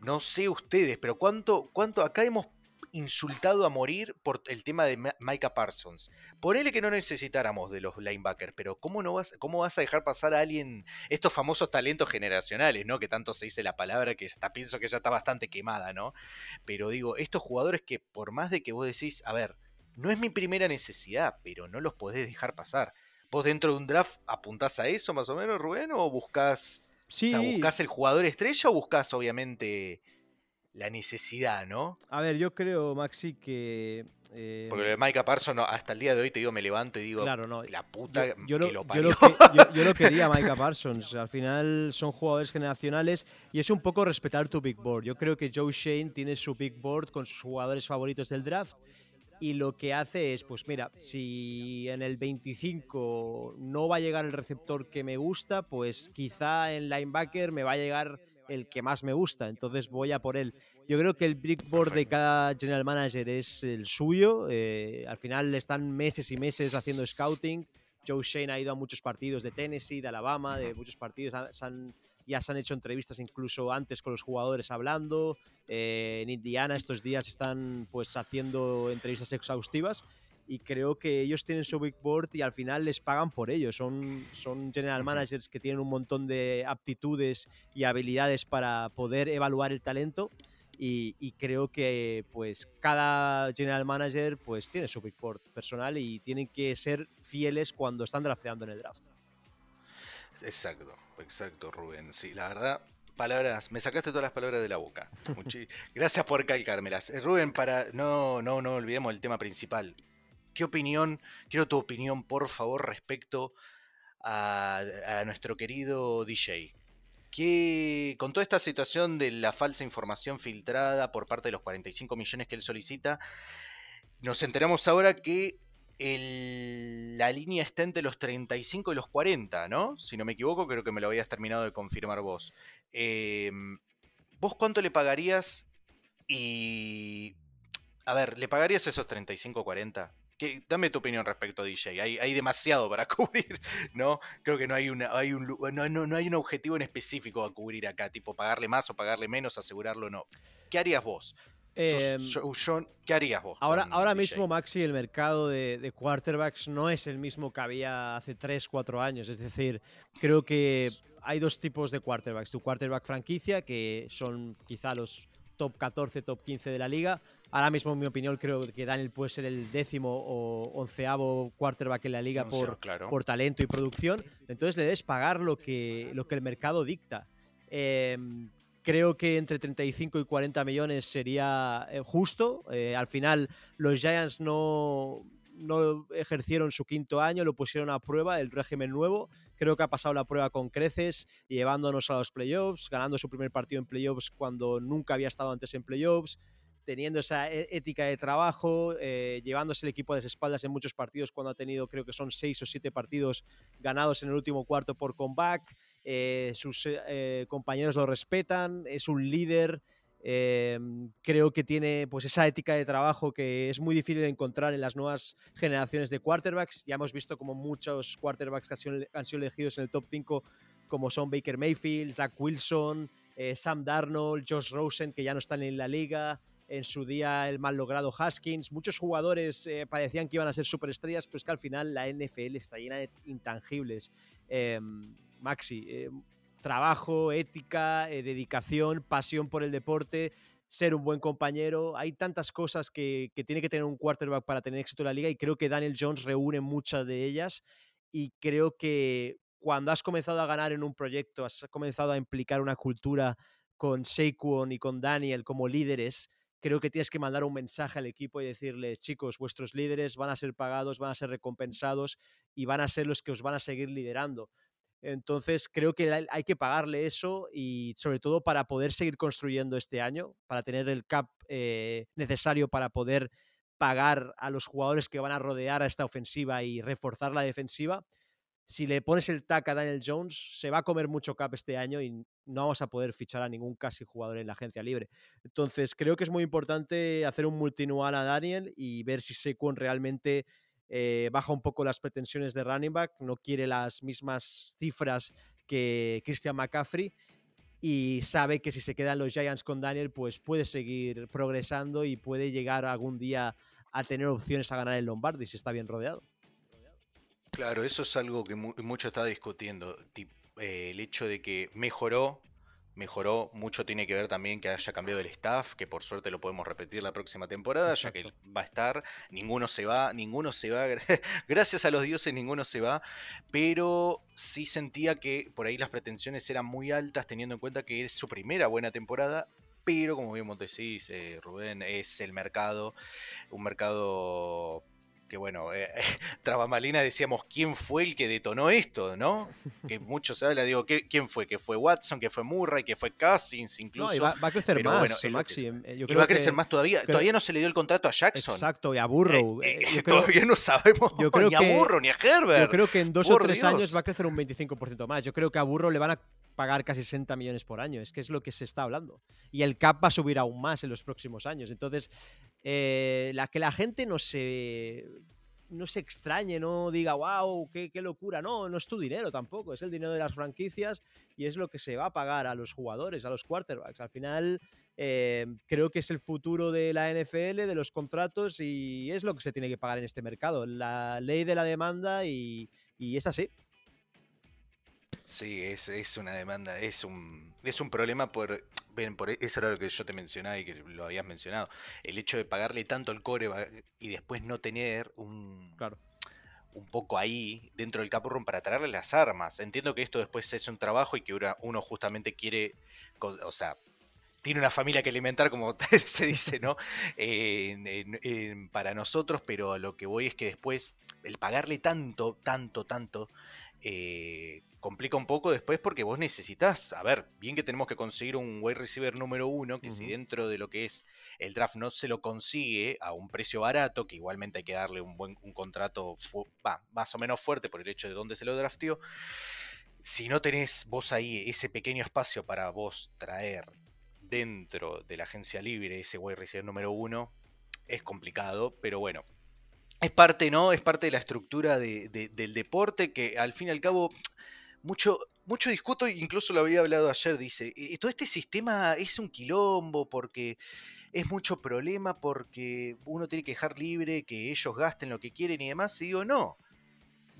no sé ustedes, pero cuánto, cuánto acá hemos insultado a morir por el tema de Ma- Micah Parsons. Ponele que no necesitáramos de los linebackers, pero ¿cómo, no vas, ¿cómo vas a dejar pasar a alguien, estos famosos talentos generacionales, ¿no? Que tanto se dice la palabra que hasta pienso que ya está bastante quemada, ¿no? Pero digo, estos jugadores que por más de que vos decís, a ver, no es mi primera necesidad, pero no los podés dejar pasar. ¿Vos dentro de un draft apuntás a eso más o menos, Rubén? ¿O buscás, Sí, buscás el jugador estrella o buscás obviamente la necesidad, ¿no? a ver, yo creo, Maxi, que... eh, Porque lo de Micah Parsons, hasta el día de hoy te digo, me levanto y digo, Claro, no. la puta yo, yo que lo, lo yo lo que- yo lo quería <laughs> Micah Parsons. Al final son jugadores generacionales y es un poco respetar tu big board. Yo creo que Joe Shane tiene su big board con sus jugadores favoritos del draft y lo que hace es, pues mira, si en el 25 no va a llegar el receptor que me gusta, pues quizá en linebacker me va a llegar el que más me gusta, entonces voy a por él. Yo creo que el big board de cada general manager es el suyo. eh, al final están meses y meses haciendo scouting. Joe Shane ha ido a muchos partidos de Tennessee, de Alabama, de muchos partidos. se han- ya se han hecho entrevistas incluso antes con los jugadores hablando. eh, en Indiana estos días están pues haciendo entrevistas exhaustivas y creo que ellos tienen su big board y al final les pagan por ello. Son, son general managers que tienen un montón de aptitudes y habilidades para poder evaluar el talento y, y creo que pues cada general manager pues tiene su big board personal y tienen que ser fieles cuando están drafteando en el draft. Exacto, exacto, Rubén. Sí, la verdad, palabras, me sacaste todas las palabras de la boca. <laughs> Muchi- Gracias por calcármelas. Eh, Rubén, para no, no, no olvidemos el tema principal. ¿Qué opinión, quiero tu opinión, por favor, respecto a, nuestro querido DJ? Que con toda esta situación de la falsa información filtrada por parte de los 45 millones que él solicita, nos enteramos ahora que el- la línea está entre los 35 y los 40, ¿no? Si no me equivoco, creo que me lo habías terminado de confirmar vos. Eh, ¿Vos cuánto le pagarías? Y... A ver, ¿le pagarías esos 35 o 40? ¿Qué- dame tu opinión respecto a DJ. Hay, hay demasiado para <laughs> cubrir, ¿no? Creo que no hay, una, hay un, no, no- no hay un objetivo en específico a cubrir acá, tipo pagarle más o pagarle menos, asegurarlo o no. ¿Qué harías vos? Sos Em, Joe John, ¿Qué harías vos? Ahora, ahora DJ? mismo, Maxi, el mercado de, de quarterbacks no es el mismo que había hace 3, 4 años. Es decir, creo que hay dos tipos de quarterbacks. Tu quarterback franquicia, que son quizá los top 14, top 15 de la liga. Ahora mismo, en mi opinión, creo que Daniel puede ser el décimo o onceavo quarterback en la liga Onceavo, por, claro. por talento y producción. Entonces le debes pagar lo que, lo que el mercado dicta. Em, creo que entre 35 y 40 millones sería eh, justo. Eh, al final, los Giants no, no ejercieron su quinto año, lo pusieron a prueba, el régimen nuevo. Creo que ha pasado la prueba con creces, llevándonos a los playoffs, ganando su primer partido en playoffs cuando nunca había estado antes en playoffs teniendo esa ética de trabajo, eh, llevándose el equipo a las espaldas en muchos partidos cuando ha tenido, creo que son seis o siete partidos ganados en el último cuarto por comeback. eh, sus eh, compañeros lo respetan, es un líder. eh, creo que tiene pues esa ética de trabajo que es muy difícil de encontrar en las nuevas generaciones de quarterbacks. Ya hemos visto como muchos quarterbacks que han sido, han sido elegidos en el top 5, como son Baker Mayfield, Zach Wilson, eh, Sam Darnold, Josh Rosen, que ya no están en la liga, en su día el mal logrado Haskins. Muchos jugadores eh, parecían que iban a ser superestrellas, pero es que al final la NFL está llena de intangibles. Eh, Maxi, trabajo, ética, eh, dedicación, pasión por el deporte, ser un buen compañero. Hay tantas cosas que, que tiene que tener un quarterback para tener éxito en la liga y creo que Daniel Jones reúne muchas de ellas y creo que cuando has comenzado a ganar en un proyecto, has comenzado a implicar una cultura con Saquon y con Daniel como líderes, creo que tienes que mandar un mensaje al equipo y decirle, chicos, vuestros líderes van a ser pagados, van a ser recompensados y van a ser los que os van a seguir liderando. Entonces creo que hay- que pagarle eso y sobre todo para poder seguir construyendo este año, para tener el cap eh, necesario para poder pagar a los jugadores que van a rodear a esta ofensiva y reforzar la defensiva. Si le pones el tac a Daniel Jones, se va a comer mucho cap este año y no vamos a poder fichar a ningún casi jugador en la agencia libre. Entonces, creo que es muy importante hacer un multinual a Daniel y ver si Saquon realmente eh, baja un poco las pretensiones de running back, no quiere las mismas cifras que Christian McCaffrey y sabe que si se quedan los Giants con Daniel, pues puede seguir progresando y puede llegar algún día a tener opciones a ganar el Lombardi si está bien rodeado. Claro, eso es algo que mu- mucho está discutiendo. tip- eh, el hecho de que mejoró mejoró. Mucho tiene que ver también que haya cambiado el staff, que por suerte lo podemos repetir la próxima temporada, ya que va a estar. Ninguno se va, ninguno se va. <laughs> Gracias a los dioses, ninguno se va. Pero sí sentía que por ahí las pretensiones eran muy altas, teniendo en cuenta que es su primera buena temporada. Pero como bien decís, eh, Rubén, es el mercado, un mercado que bueno, eh, <laughs> Trabamalina decíamos quién fue el que detonó esto, ¿no? Que muchos se habla, digo, ¿quién fue? Que fue Watson, que fue Murray, que fue Cousins incluso. No, va, a crecer más, Maxi. Eh, y va a crecer más todavía. todavía no se le dio el contrato a Jackson. Exacto, y a Burrow. Eh, <laughs> todavía no sabemos ni a Burrow ni a Herbert. Yo creo que en dos o tres años va a crecer un 25% más. Yo creo que a Burrow le van a pagar casi 60 millones por año. Es que es lo que se está hablando. Y el cap va a subir aún más en los próximos años. Entonces, eh, la, que la gente no se, no se extrañe, no diga, wow, qué, locura. No, no es tu dinero tampoco. Es el dinero de las franquicias y es lo que se va a pagar a los jugadores, a los quarterbacks. Al final, eh, creo que es el futuro de la NFL, de los contratos y es lo que se tiene que pagar en este mercado. La ley de la demanda y, y es así. Sí, es, es, una demanda, es un, es un problema por, por eso era lo que yo te mencionaba y que lo habías mencionado, el hecho de pagarle tanto al core y después no tener un, claro. un poco ahí dentro del room para traerle las armas. Entiendo que esto después es un trabajo y que uno justamente quiere, o sea, tiene una familia que alimentar, como <laughs> se dice, ¿no? para nosotros, pero lo que voy es que después el pagarle tanto, tanto, tanto, eh, complica un poco después porque vos necesitas, a ver, bien que tenemos que conseguir un wide receiver número uno, que si dentro de lo que es el draft no se lo consigue a un precio barato, que igualmente hay que darle un buen un contrato más o menos fuerte por el hecho de dónde se lo draftió, si no tenés vos ahí ese pequeño espacio para vos traer dentro de la agencia libre ese wide receiver número uno, es complicado, pero bueno, es parte, ¿no? Es parte de la estructura del deporte que al fin y al cabo mucho, mucho discuto, incluso lo había hablado ayer, dice, e, todo este sistema es un quilombo porque es mucho problema, porque uno tiene que dejar libre que ellos gasten lo que quieren y demás, y digo, no,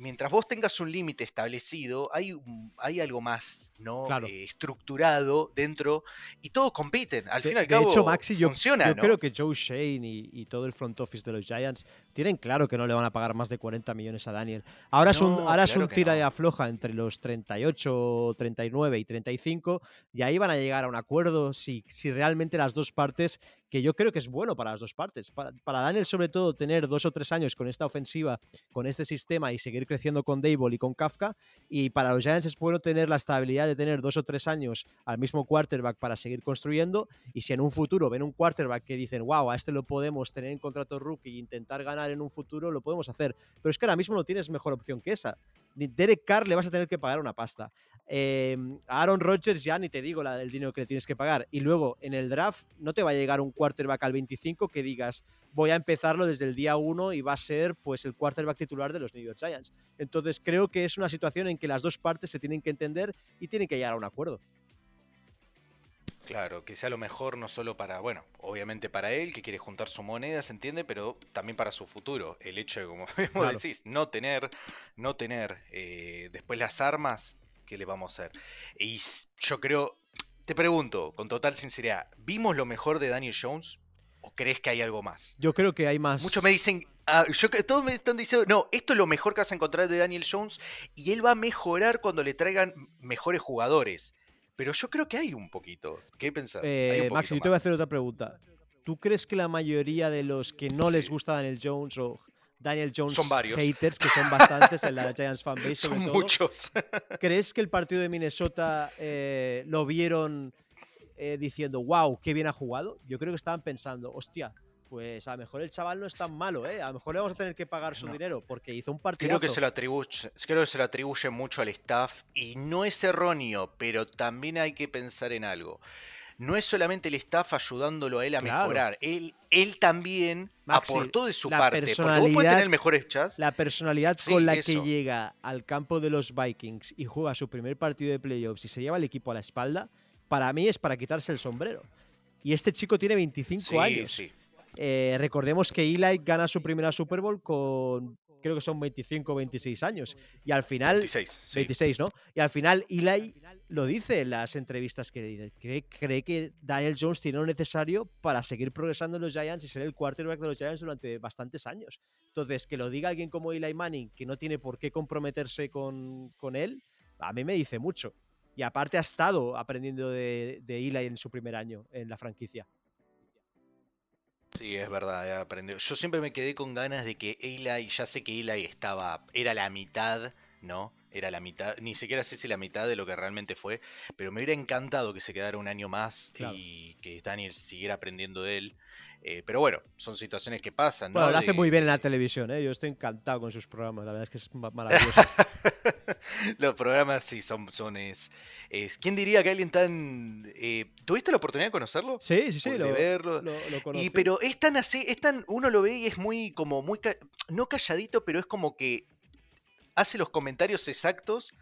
mientras vos tengas un límite establecido, hay, hay algo más ¿no? Eh, estructurado dentro y todos compiten. Al fin y al cabo, de hecho, Maxi, yo, funciona, yo creo que Joe Shane y, todo el front office de los Giants tienen claro que no le van a pagar más de 40 millones a Daniel. Ahora es un, ahora es un tira y afloja entre los 38, 39 y 35 y ahí van a llegar a un acuerdo si, si realmente las dos partes que yo creo que es bueno para las dos partes. Para, Daniel, sobre todo, tener dos o tres años con esta ofensiva, con este sistema y seguir creciendo con Dable y con Kafka. Y para los Giants es bueno tener la estabilidad de tener dos o tres años al mismo quarterback para seguir construyendo. Y si en un futuro ven un quarterback que dicen, wow, a este lo podemos tener en contrato rookie e intentar ganar en un futuro, lo podemos hacer. Pero es que ahora mismo no tienes mejor opción que esa. Derek Carr le vas a tener que pagar una pasta. Em, a Aaron Rodgers ya ni te digo la, el dinero que le tienes que pagar. Y luego en el draft no te va a llegar un quarterback al 25 que digas voy a empezarlo desde el día 1 y va a ser pues el quarterback titular de los New York Giants. Entonces creo que es una situación en que las dos partes se tienen que entender y tienen que llegar a un acuerdo. Claro, que sea lo mejor no solo para, bueno, obviamente para él, que quiere juntar su moneda, se entiende, pero también para su futuro. El hecho de, como <laughs> decís, no tener, no tener eh, después las armas, ¿qué le vamos a hacer? Y yo creo, te pregunto, con total sinceridad, ¿vimos lo mejor de Daniel Jones? ¿O crees que hay algo más? Yo creo que hay más. Muchos me dicen, ah, yo, todos me están diciendo, no, esto es lo mejor que vas a encontrar de Daniel Jones y él va a mejorar cuando le traigan mejores jugadores. Pero yo creo que hay un poquito. ¿Qué pensás? Eh, Maxi, yo te voy a hacer otra pregunta. ¿Tú crees que la mayoría de los que no les gusta Daniel Jones o Daniel Jones son varios. haters, que son bastantes en la <laughs> Giants fanbase, son muchos. ¿Crees que el partido de Minnesota eh, lo vieron eh, diciendo, wow, qué bien ha jugado? Yo creo que estaban pensando, hostia, pues a lo mejor el chaval no es tan malo, ¿eh? A lo mejor le vamos a tener que pagar su dinero porque hizo un partido. Creo que se lo atribuye, creo que se lo atribuye mucho al staff y no es erróneo, pero también hay que pensar en algo. No es solamente el staff ayudándolo a él a mejorar, él, él también aportó de su parte. Porque vos tener mejores chats. La personalidad con la que llega al campo de los Vikings y juega su primer partido de playoffs y se lleva el equipo a la espalda, para mí es para quitarse el sombrero. Y este chico tiene 25 años. Sí. Eh, recordemos que Eli gana su primera Super Bowl con creo que son 25 o 26 años. Y al final... 26, sí. 26, ¿no? Y al final Eli lo dice en las entrevistas que cree, cree que Daniel Jones tiene lo necesario para seguir progresando en los Giants y ser el quarterback de los Giants durante bastantes años. Entonces, que lo diga alguien como Eli Manning, que no tiene por qué comprometerse con, con él, a mí me dice mucho. Y aparte ha estado aprendiendo de, de Eli en su primer año en la franquicia. Sí, es verdad, he aprendido. Yo siempre me quedé con ganas de que Eli, ya sé que Eli estaba, era la mitad, ¿no? Era la mitad, ni siquiera sé si la mitad de lo que realmente fue, pero me hubiera encantado que se quedara un año más Claro. y que Daniel siguiera aprendiendo de él. Eh, pero bueno, son situaciones que pasan, ¿no? Bueno, lo hace De- muy bien en la televisión, ¿eh? Yo estoy encantado con sus programas, la verdad es que es ma- maravilloso. <laughs> Los programas sí son, son es, es- ¿Quién diría que alguien tan... eh, ¿Tuviste la oportunidad de conocerlo? Sí, sí, sí, de lo, verlo. lo, lo conocí. Y pero es tan así, es tan, uno lo ve y es muy como muy ca- no calladito, pero es como que hace los comentarios exactos,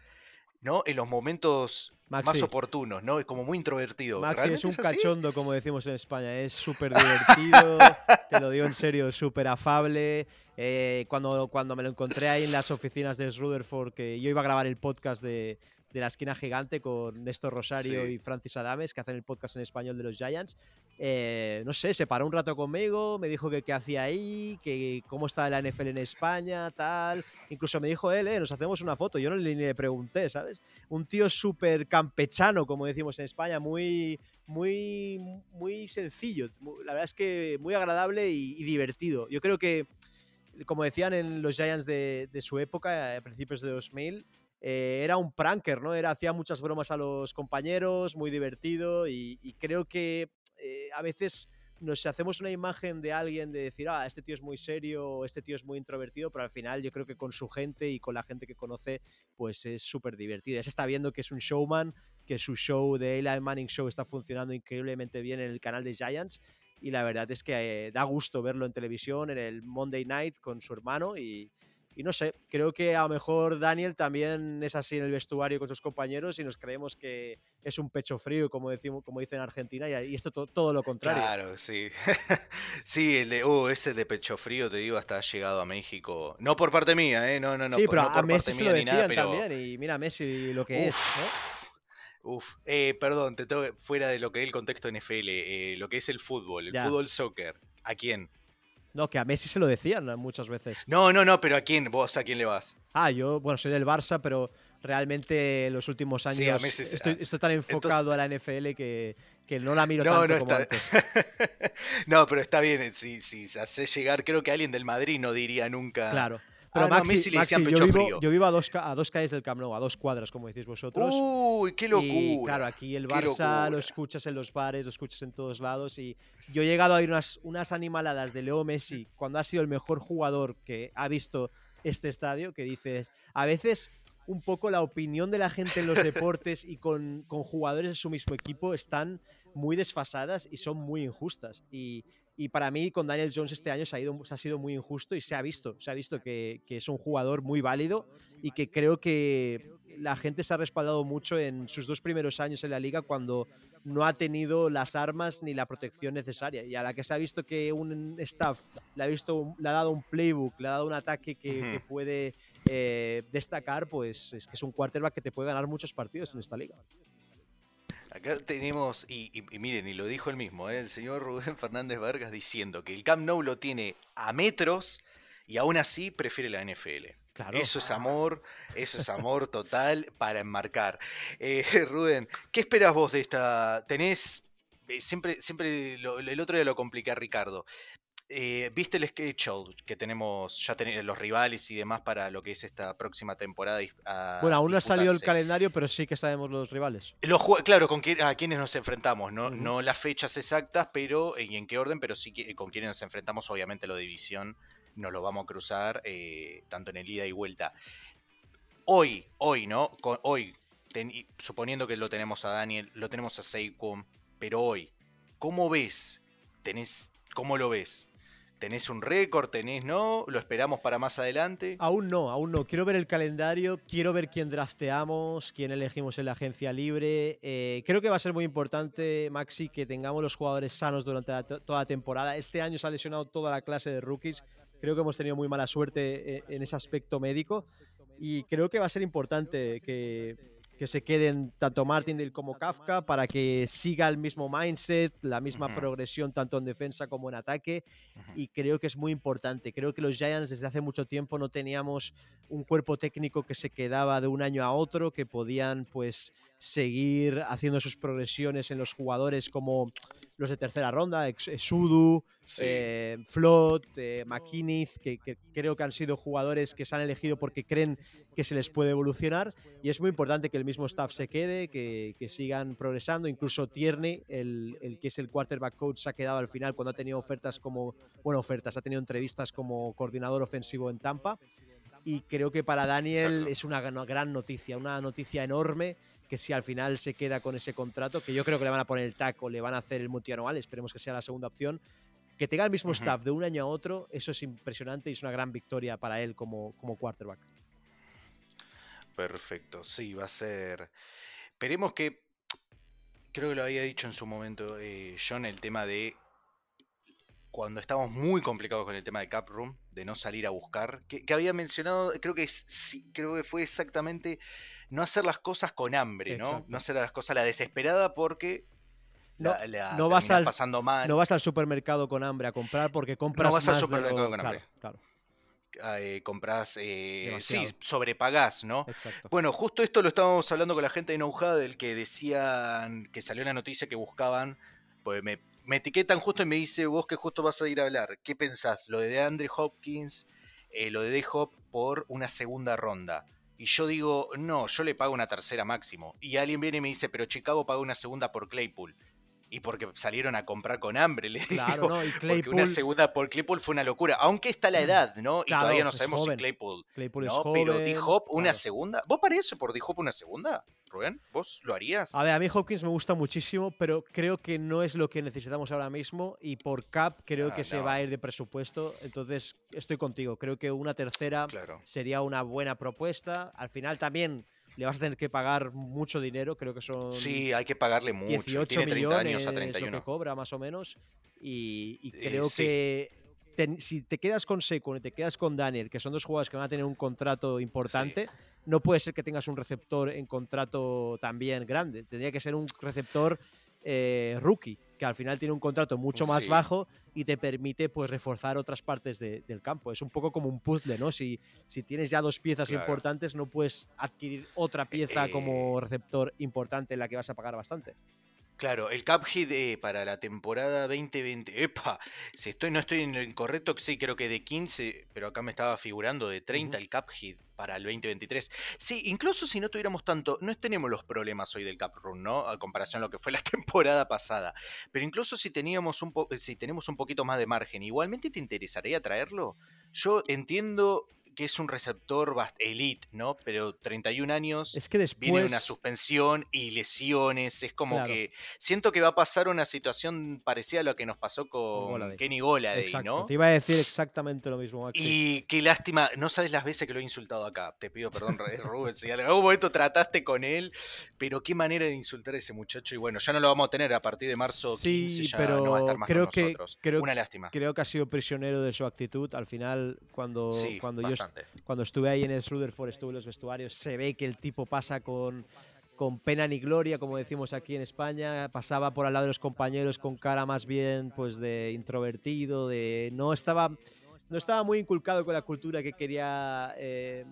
¿no? En los momentos más oportunos, ¿no? Es como muy introvertido. Maxi es ¿Realmente un cachondo, como decimos en España. Es súper divertido, <laughs> te lo digo en serio, súper afable. Eh, cuando, cuando me lo encontré ahí en las oficinas de Rutherford, que yo iba a grabar el podcast de, de La Esquina Gigante con Néstor Rosario Sí. y Francis Adames, que hacen el podcast en español de los Giants, eh, no sé, se paró un rato conmigo, me dijo que qué hacía ahí, que cómo estaba la NFL en España, tal. Incluso me dijo él, eh, nos hacemos una foto. Yo no le, ni le pregunté, ¿sabes? un tío súper campechano, como decimos en España, muy, muy, muy sencillo. La verdad es que muy agradable y, y divertido. Yo creo que, como decían en los Giants de, de su época, a principios de 2000, eh, era un pranker, ¿no? Era, hacía muchas bromas a los compañeros, muy divertido y, creo que eh, a veces nos hacemos una imagen de alguien de decir, ah, este tío es muy serio, este tío es muy introvertido, pero al final yo creo que con su gente y con la gente que conoce, pues es súper divertido. Se está viendo que es un showman, que su show de Eli Manning Show está funcionando increíblemente bien en el canal de Giants y la verdad es que eh, da gusto verlo en televisión, en el Monday Night con su hermano y, y no sé, creo que a lo mejor Daniel también es así en el vestuario con sus compañeros y nos creemos que es un pecho frío, como, decimos, como dicen en Argentina, y, y esto to- todo lo contrario. Claro, sí. <laughs> sí, el de, uh, ese de pecho frío, te digo, hasta ha llegado a México. No por parte mía, ¿eh? No, no, no. sí, pero no a Messi se lo nada, decían pero- también, y mira Messi lo que es, ¿no? Uf, eh, perdón, te tengo fuera de lo que es el contexto NFL, eh, lo que es el fútbol, el Ya. fútbol soccer, ¿a quién? No, que a Messi se lo decían muchas veces. No, no, no, pero ¿a quién? ¿Vos a quién le vas? Ah, yo, bueno, soy del Barça, pero realmente en los últimos años Sí, a Messi estoy, estoy tan enfocado a la NFL que, que no la miro No, tanto no como está. antes. <laughs> no, pero está bien, eh, si, si se hace llegar, creo que alguien del Madrid no diría nunca. Claro. Pero Ah, no, a Maxi, le Maxi, yo, vivo, frío. yo vivo a dos, a dos calles del Camp Nou, a dos cuadras, como decís vosotros. Uy, qué locura. Y claro, aquí el Barça lo escuchas en los bares, lo escuchas en todos lados. Y yo he llegado a ir unas, unas animaladas de Leo Messi cuando ha sido el mejor jugador que ha visto este estadio, que dices, a veces un poco la opinión de la gente en los <laughs> deportes y con, con jugadores de su mismo equipo están muy desfasadas y son muy injustas. Y, y para mí con Daniel Jones este año se ha, ido, se ha sido muy injusto y se ha visto, se ha visto que, que es un jugador muy válido y que creo que la gente se ha respaldado mucho en sus dos primeros años en la liga cuando no ha tenido las armas ni la protección necesaria. Y a la que se ha visto que un staff le ha, visto, le ha dado un playbook, le ha dado un ataque que, que puede eh, destacar, pues es que es un quarterback que te puede ganar muchos partidos en esta liga. Acá tenemos, y, y- y miren, y lo dijo él mismo, ¿eh? el señor Rubén <laughs> Fernández Vargas diciendo que el Camp Nou lo tiene a metros y aún así prefiere la NFL. Claro. Eso es amor, eso es amor total para enmarcar. Eh, <laughs> Rubén, ¿qué esperas vos de esta? Tenés, eh, siempre, siempre lo- el otro día lo compliqué a Ricardo. Eh, ¿Viste el schedule que tenemos, ya tenemos los rivales y demás para lo que es esta próxima temporada? Bueno, aún no ha salido el calendario, pero sí que sabemos los rivales. Los claro, con quién- a quienes nos enfrentamos, ¿no? No las fechas exactas, pero y en qué orden, pero sí que- con quienes nos enfrentamos, obviamente la división nos lo vamos a cruzar, eh, tanto en el ida y vuelta. Hoy, hoy, ¿no? Con- hoy, ten- suponiendo que lo tenemos a Daniel, lo tenemos a Saquon, pero hoy, ¿cómo ves? ¿Tenés, ¿Cómo lo ves? ¿Tenés un récord? ¿Tenés no? ¿Lo esperamos para más adelante? Aún no, aún no. Quiero ver el calendario, quiero ver quién drafteamos, quién elegimos en la agencia libre. Eh, creo que va a ser muy importante, Maxi, que tengamos los jugadores sanos durante toda la temporada. Este año se ha lesionado toda la clase de rookies creo que hemos tenido muy mala suerte eh, en ese aspecto médico y creo que va a ser importante que, que se queden tanto Martindale como Kafka para que siga el mismo mindset, la misma progresión tanto en defensa como en ataque y creo que es muy importante. Creo que los Giants desde hace mucho tiempo no teníamos un cuerpo técnico que se quedaba de un año a otro, que podían pues seguir haciendo sus progresiones en los jugadores como los de tercera ronda, Sudu, eh, Flot, eh, que, creo que han sido jugadores que se han elegido porque creen que se les puede evolucionar. Y es muy importante que el mismo staff se quede, que, sigan progresando, incluso Tierney, el, el, que es el quarterback coach, se ha quedado al final cuando ha tenido ofertas como, bueno, ofertas, ha tenido entrevistas como coordinador ofensivo en Tampa. Y creo que para Daniel es una gran noticia, una noticia enorme que si al final se queda con ese contrato, que yo creo que le van a poner el taco, le van a hacer el multianual, esperemos que sea la segunda opción, que tenga el mismo staff de un año a otro, eso es impresionante y es una gran victoria para él como, como quarterback. Perfecto, sí, va a ser... Esperemos que, creo que lo había dicho en su momento eh, John, el tema de cuando estábamos muy complicados con el tema de Cap Room, de no salir a buscar, que, había mencionado, creo que sí, creo que fue exactamente no hacer las cosas con hambre, ¿no? No hacer las cosas a la desesperada porque no, no vas al, pasando mal. No vas al supermercado con hambre a comprar porque compras No vas al supermercado con hambre. Claro, eh, compras, eh, sí, sobrepagás, ¿no? Exacto. Bueno, justo esto lo estábamos hablando con la gente de Know del que decían que salió la noticia que buscaban, pues me, etiquetan justo y me dice, vos que justo vas a ir a hablar, ¿qué pensás? Lo de Andre Hopkins, eh, lo de D-Hop por una segunda ronda. Y yo digo, no, yo le pago una tercera máximo. Y alguien viene y me dice, pero Chicago paga una segunda por Claypool. Y porque salieron a comprar con hambre, le claro, no, y Claypool... Porque una segunda por Claypool fue una locura. Aunque está la mm, edad, ¿no? y todavía no sabemos si Claypool. Claypool es joven, Pero D-Hop, una segunda. ¿Vos parece por D-Hop una segunda? Rubén, ¿vos lo harías? A ver, a mí Hopkins me gusta muchísimo, pero creo que no es lo que necesitamos ahora mismo y por cap creo ah, que se va a ir de presupuesto. Entonces, estoy contigo. Creo que una tercera sería una buena propuesta. Al final también le vas a tener que pagar mucho dinero, creo que son. Sí, hay que pagarle mucho. 18 Tiene 30 millones años a 31. Es lo que cobra, más o menos. Y, eh, creo que si te quedas con Seco y te quedas con Daniel, que son dos jugadores que van a tener un contrato importante no puede ser que tengas un receptor en contrato también grande. Tendría que ser un receptor eh, rookie, que al final tiene un contrato mucho más bajo y te permite pues reforzar otras partes del campo. Es un poco como un puzzle, ¿no? Si, si tienes ya dos piezas importantes, no puedes adquirir otra pieza como eh. receptor importante en la que vas a pagar bastante. Claro, el cap hit para la temporada 2020. Epa, si estoy, no estoy en lo incorrecto, sí, creo que de 15, pero acá me estaba figurando de 30 el hit para el 2023. Sí, incluso si no tuviéramos tanto, no tenemos los problemas hoy del cap run, ¿no? A comparación a lo que fue la <laughs> temporada pasada. Pero incluso si teníamos un si tenemos un poquito más de margen, igualmente te interesaría traerlo. Yo entiendo que es un receptor elite, ¿no? Pero 31 años, es que después... viene una suspensión y lesiones, es como que siento que va a pasar una situación parecida a lo que nos pasó con Kenny Goladay, ¿no? Te iba a decir exactamente lo mismo. Y qué lástima, no sabes las veces que lo he insultado acá, te pido perdón, <laughs> Rubén, si en algún momento trataste con él, pero qué manera de insultar a ese muchacho y bueno, ya no lo vamos a tener a partir de marzo sí, 15, ya pero no va a estar más creo con que, nosotros. Creo, una lástima. Creo que ha sido prisionero de su actitud, al final cuando, cuando yo cuando estuve ahí en el Rutherford, estuve en los vestuarios, se ve que el tipo pasa con, con pena ni gloria, como decimos aquí en España, pasaba por al lado de los compañeros con cara más bien pues de introvertido, de no estaba no estaba muy inculcado con la cultura que quería eh,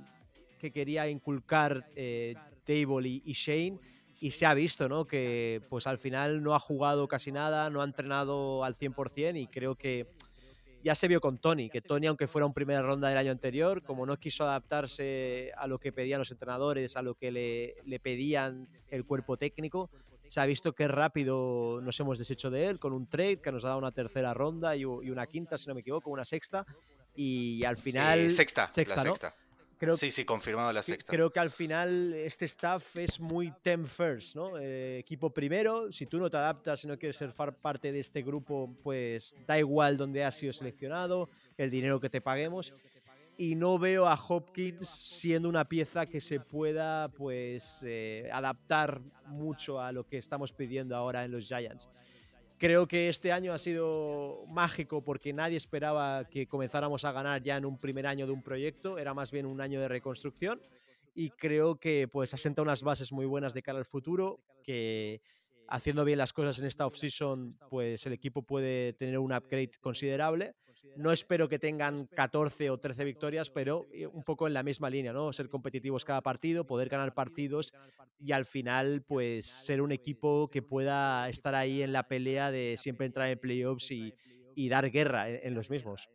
que quería inculcar eh, Table y, y, Shane. Y se ha visto, ¿no? Que pues al final no ha jugado casi nada, no ha entrenado al 100% y creo que ya se vio con Tony, que Tony, aunque fuera un primera ronda del año anterior, como no quiso adaptarse a lo que pedían los entrenadores, a lo que le, pedían el cuerpo técnico, se ha visto que rápido nos hemos deshecho de él con un trade que nos ha dado una tercera ronda y, una quinta, si no me equivoco, una sexta. Y al final. Eh, sexta, sexta, sexta sí, sí, confirmado la sexta. Creo que al final este staff es muy team first, ¿no? Eh, equipo primero, si tú no te adaptas, y no quieres ser parte de este grupo, pues da igual dónde has sido seleccionado, el dinero que te paguemos. Y no veo a Hopkins siendo una pieza que se pueda pues eh, adaptar mucho a lo que estamos pidiendo ahora en los Giants. Creo que este año ha sido mágico porque nadie esperaba que comenzáramos a ganar ya en un primer año de un proyecto, era más bien un año de reconstrucción y creo que pues asenta unas bases muy buenas de cara al futuro, que haciendo bien las cosas en esta offseason, pues el equipo puede tener un upgrade considerable. No espero que tengan 14 o 13 victorias, pero eh, un poco en la misma línea, ¿no? Ser competitivos cada partido, poder ganar partidos y al final, pues ser un equipo que pueda estar ahí en la pelea de siempre entrar en playoffs y, dar guerra en, los mismos.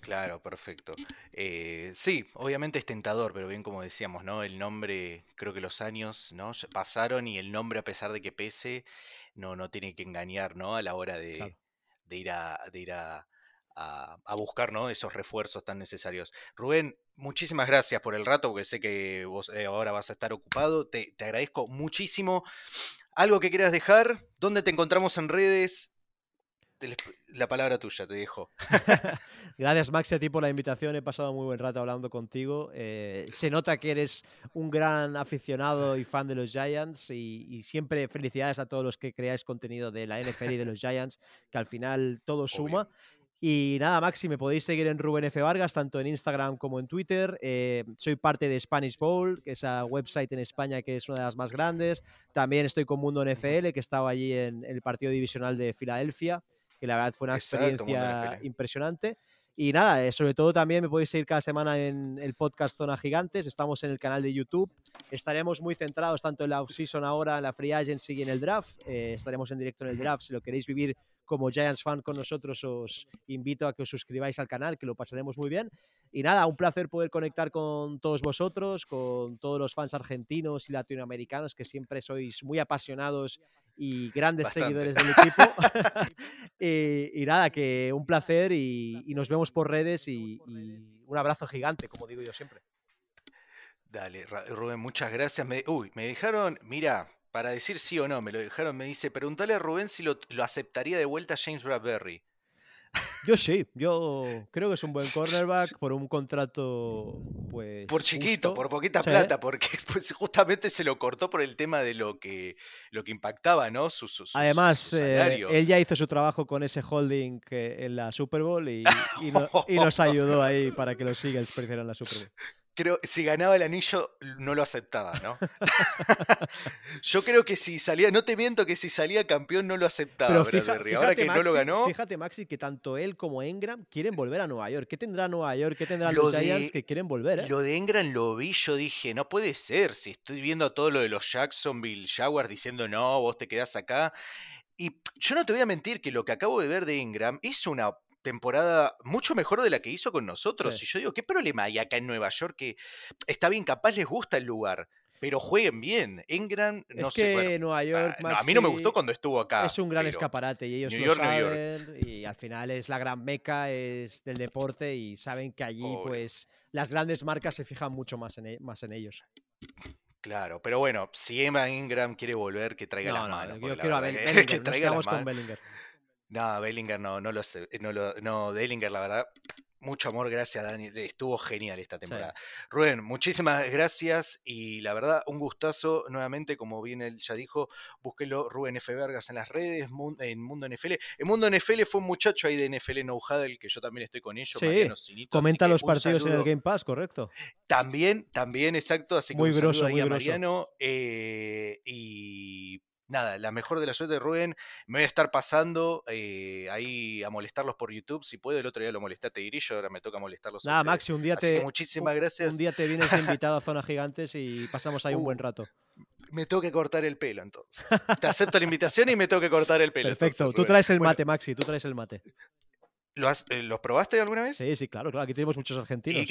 Claro, perfecto. Eh, sí, obviamente es tentador, pero bien como decíamos, ¿no? El nombre, creo que los años, ¿no? Pasaron y el nombre, a pesar de que pese, no, no tiene que engañar, ¿no? A la hora de, de ir a, de ir a, a, buscar ¿no? esos refuerzos tan necesarios. Rubén, muchísimas gracias por el rato, porque sé que vos eh, ahora vas a estar ocupado. Te, te, agradezco muchísimo. ¿Algo que quieras dejar? ¿Dónde te encontramos en redes? La palabra tuya, te dejo. <laughs> Gracias, Maxi, a ti por la invitación. He pasado muy buen rato hablando contigo. Eh, se nota que eres un gran aficionado y fan de los Giants y, siempre felicidades a todos los que creáis contenido de la NFL y de los Giants, que al final todo suma. Y nada, Maxi, me podéis seguir en Rubén F. Vargas, tanto en Instagram como en Twitter. Eh, soy parte de Spanish Bowl, que es esa website en España que es una de las más grandes. También estoy con Mundo NFL, que estaba allí en el partido divisional de Filadelfia que la verdad fue una experiencia impresionante. Y nada, eh, sobre todo también me podéis seguir cada semana en el podcast Zona Gigantes. Estamos en el canal de YouTube. Estaremos muy centrados tanto en la off-season ahora, en la free agency y en el draft. Eh, estaremos en directo en el draft. Si lo queréis vivir como Giants fan con nosotros, os invito a que os suscribáis al canal, que lo pasaremos muy bien. Y nada, un placer poder conectar con todos vosotros, con todos los fans argentinos y latinoamericanos, que siempre sois muy apasionados y grandes seguidores del equipo. <laughs> <laughs> y, nada, que un placer y, nos vemos por redes y, un abrazo gigante, como digo yo siempre. Dale, Rubén, muchas gracias. uy, me dejaron, mira, para decir sí o no, me lo dejaron, me dice, pregúntale a Rubén si lo, aceptaría de vuelta James Bradbury. Yo sí, yo creo que es un buen <laughs> cornerback por un contrato, pues. Por chiquito, por poquita plata, porque <laughs> pues, justamente se lo cortó por el tema de lo que, lo que impactaba, ¿no? Su, Además, eh, él ya hizo su trabajo con ese holding en la Super Bowl y, y, <laughs> nos ayudó ahí para que los Eagles perdieran la Super Bowl creo si ganaba el anillo no lo aceptaba, ¿no? <laughs> Yo creo que si salía, no te miento que si salía campeón no lo aceptaba, Pero Ahora que no lo ganó. Fíjate, Maxi, que tanto él como Engram quieren volver a Nueva York. ¿Qué tendrá Nueva York? ¿Qué tendrán los Giants que quieren volver? Eh? Lo de Engram lo vi, yo dije, no puede ser. Si estoy viendo todo lo de los Jacksonville Jaguars diciendo, no, vos te quedás acá. Y yo no te voy a mentir que lo que acabo de ver de Ingram es una temporada mucho mejor de la que hizo con nosotros. Y yo digo, ¿qué problema hay acá en Nueva York? Que está bien, capaz les gusta el lugar, pero jueguen bien. Engram, no es que Nueva ah, York, a mí no me gustó cuando estuvo acá. Es un gran escaparate y ellos lo saben. Y al final es la gran meca es del deporte y saben que allí, pues, las grandes marcas se fijan mucho más en, e, más en ellos. Claro, pero bueno, si Emma Ingram quiere volver, que traiga las manos. Yo quiero a <laughs> Bellinger, que traiga con Bellinger. No, Bellinger no, no lo sé. No, lo, no, Bellinger, la verdad, mucho amor, gracias Dani. Estuvo genial esta temporada. Rubén, muchísimas gracias y la verdad, un gustazo. Nuevamente, como bien él ya dijo, búsquelo Rubén F. Vergas en las redes, en Mundo NFL. En Mundo NFL fue un muchacho ahí de NFL No Huddle, que yo también estoy con ellos. Sí, comenta los partidos en el Game Pass, correcto. También, también, exacto. Así que muy grosso, muy Mariano. Eh, y nada, la mejor de la suerte de Rubén. Me voy a estar pasando eh, ahí a molestarlos por YouTube. Si puedo, el otro día lo molesté a Tigrillo, ahora me toca molestarlos. Nada, Maxi, un día te. muchísimas gracias. Un día te vienes <laughs> invitado a Zona Gigantes y pasamos ahí un buen uh, rato. Me tengo que cortar el pelo entonces. <laughs> Te acepto la invitación y me tengo que cortar el pelo. Perfecto, tú traes el mate, Maxi, tú traes el mate. Eh, ¿Los probaste alguna vez? Sí, sí, claro, claro. Aquí tenemos muchos argentinos.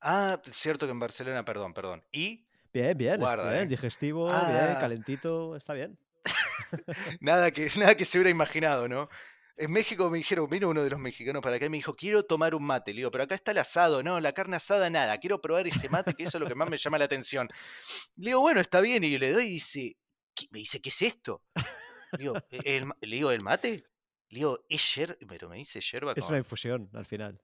Ah, cierto que en Barcelona, perdón, perdón. ¿Y Bien, bien, bien eh. digestivo, bien, ah. calentito, está bien. <laughs> nada, que, nada que se hubiera imaginado, ¿no? En México me dijeron, vino uno de los mexicanos para acá y me dijo, quiero tomar un mate. Le digo, pero acá está el asado, no, la carne asada, nada. Quiero probar ese mate, que eso es lo que más me llama la atención. Le digo, bueno, está bien. Y le doy y dice, me dice, ¿qué es esto? Le digo, ¿el, le digo, ¿el mate? Le digo, es yerba, pero me dice yerba. Es una infusión, al final.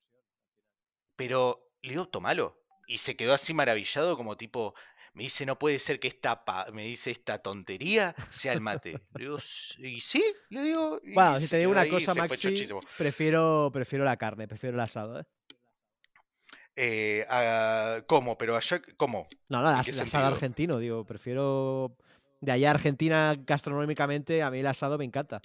Pero, le digo, tomalo. y se quedó así maravillado como tipo, me dice, no puede ser que esta, me dice, esta tontería sea el mate. <laughs> Le digo, y sí, le digo. Bueno, si te digo una cosa, Maxi, prefiero, prefiero la carne, prefiero el asado, ¿eh? eh ¿Cómo? Pero allá, ¿cómo? No, no, el asado argentino, digo, prefiero. De allá Argentina gastronómicamente, a mí el asado me encanta.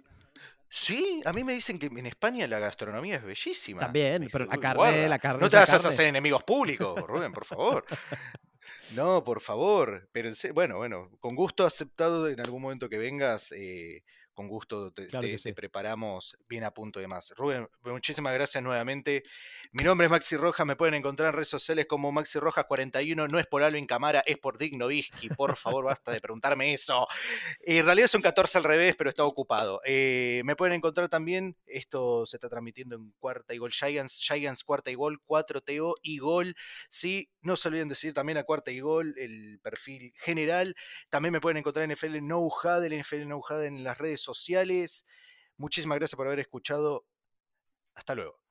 Sí, a mí me dicen que en España la gastronomía es bellísima. También, pero la carne, la carne. No te vas a hacer enemigos públicos, Rubén, por favor. <laughs> No, por favor. Pero bueno, bueno, con gusto aceptado en algún momento que vengas. Eh, con gusto te, preparamos bien a punto de más. Rubén, muchísimas gracias nuevamente. Mi nombre es Maxi Rojas, me pueden encontrar en redes sociales como Maxi Rojas41, no es por Alvin Camara, es por Dick Novisky, por favor, basta de preguntarme eso. En realidad son 14 al revés, pero está ocupado. Eh, me pueden encontrar también, esto se está transmitiendo en Cuarta y Gol Giants, Giants Cuarta y Gol, 4TO y Gol, sí, no se olviden de seguir también a Cuarta y Gol, el perfil general. También me pueden encontrar en NFL No Huddle, NFL No Huddle en las redes sociales. Muchísimas gracias por haber escuchado. Hasta luego.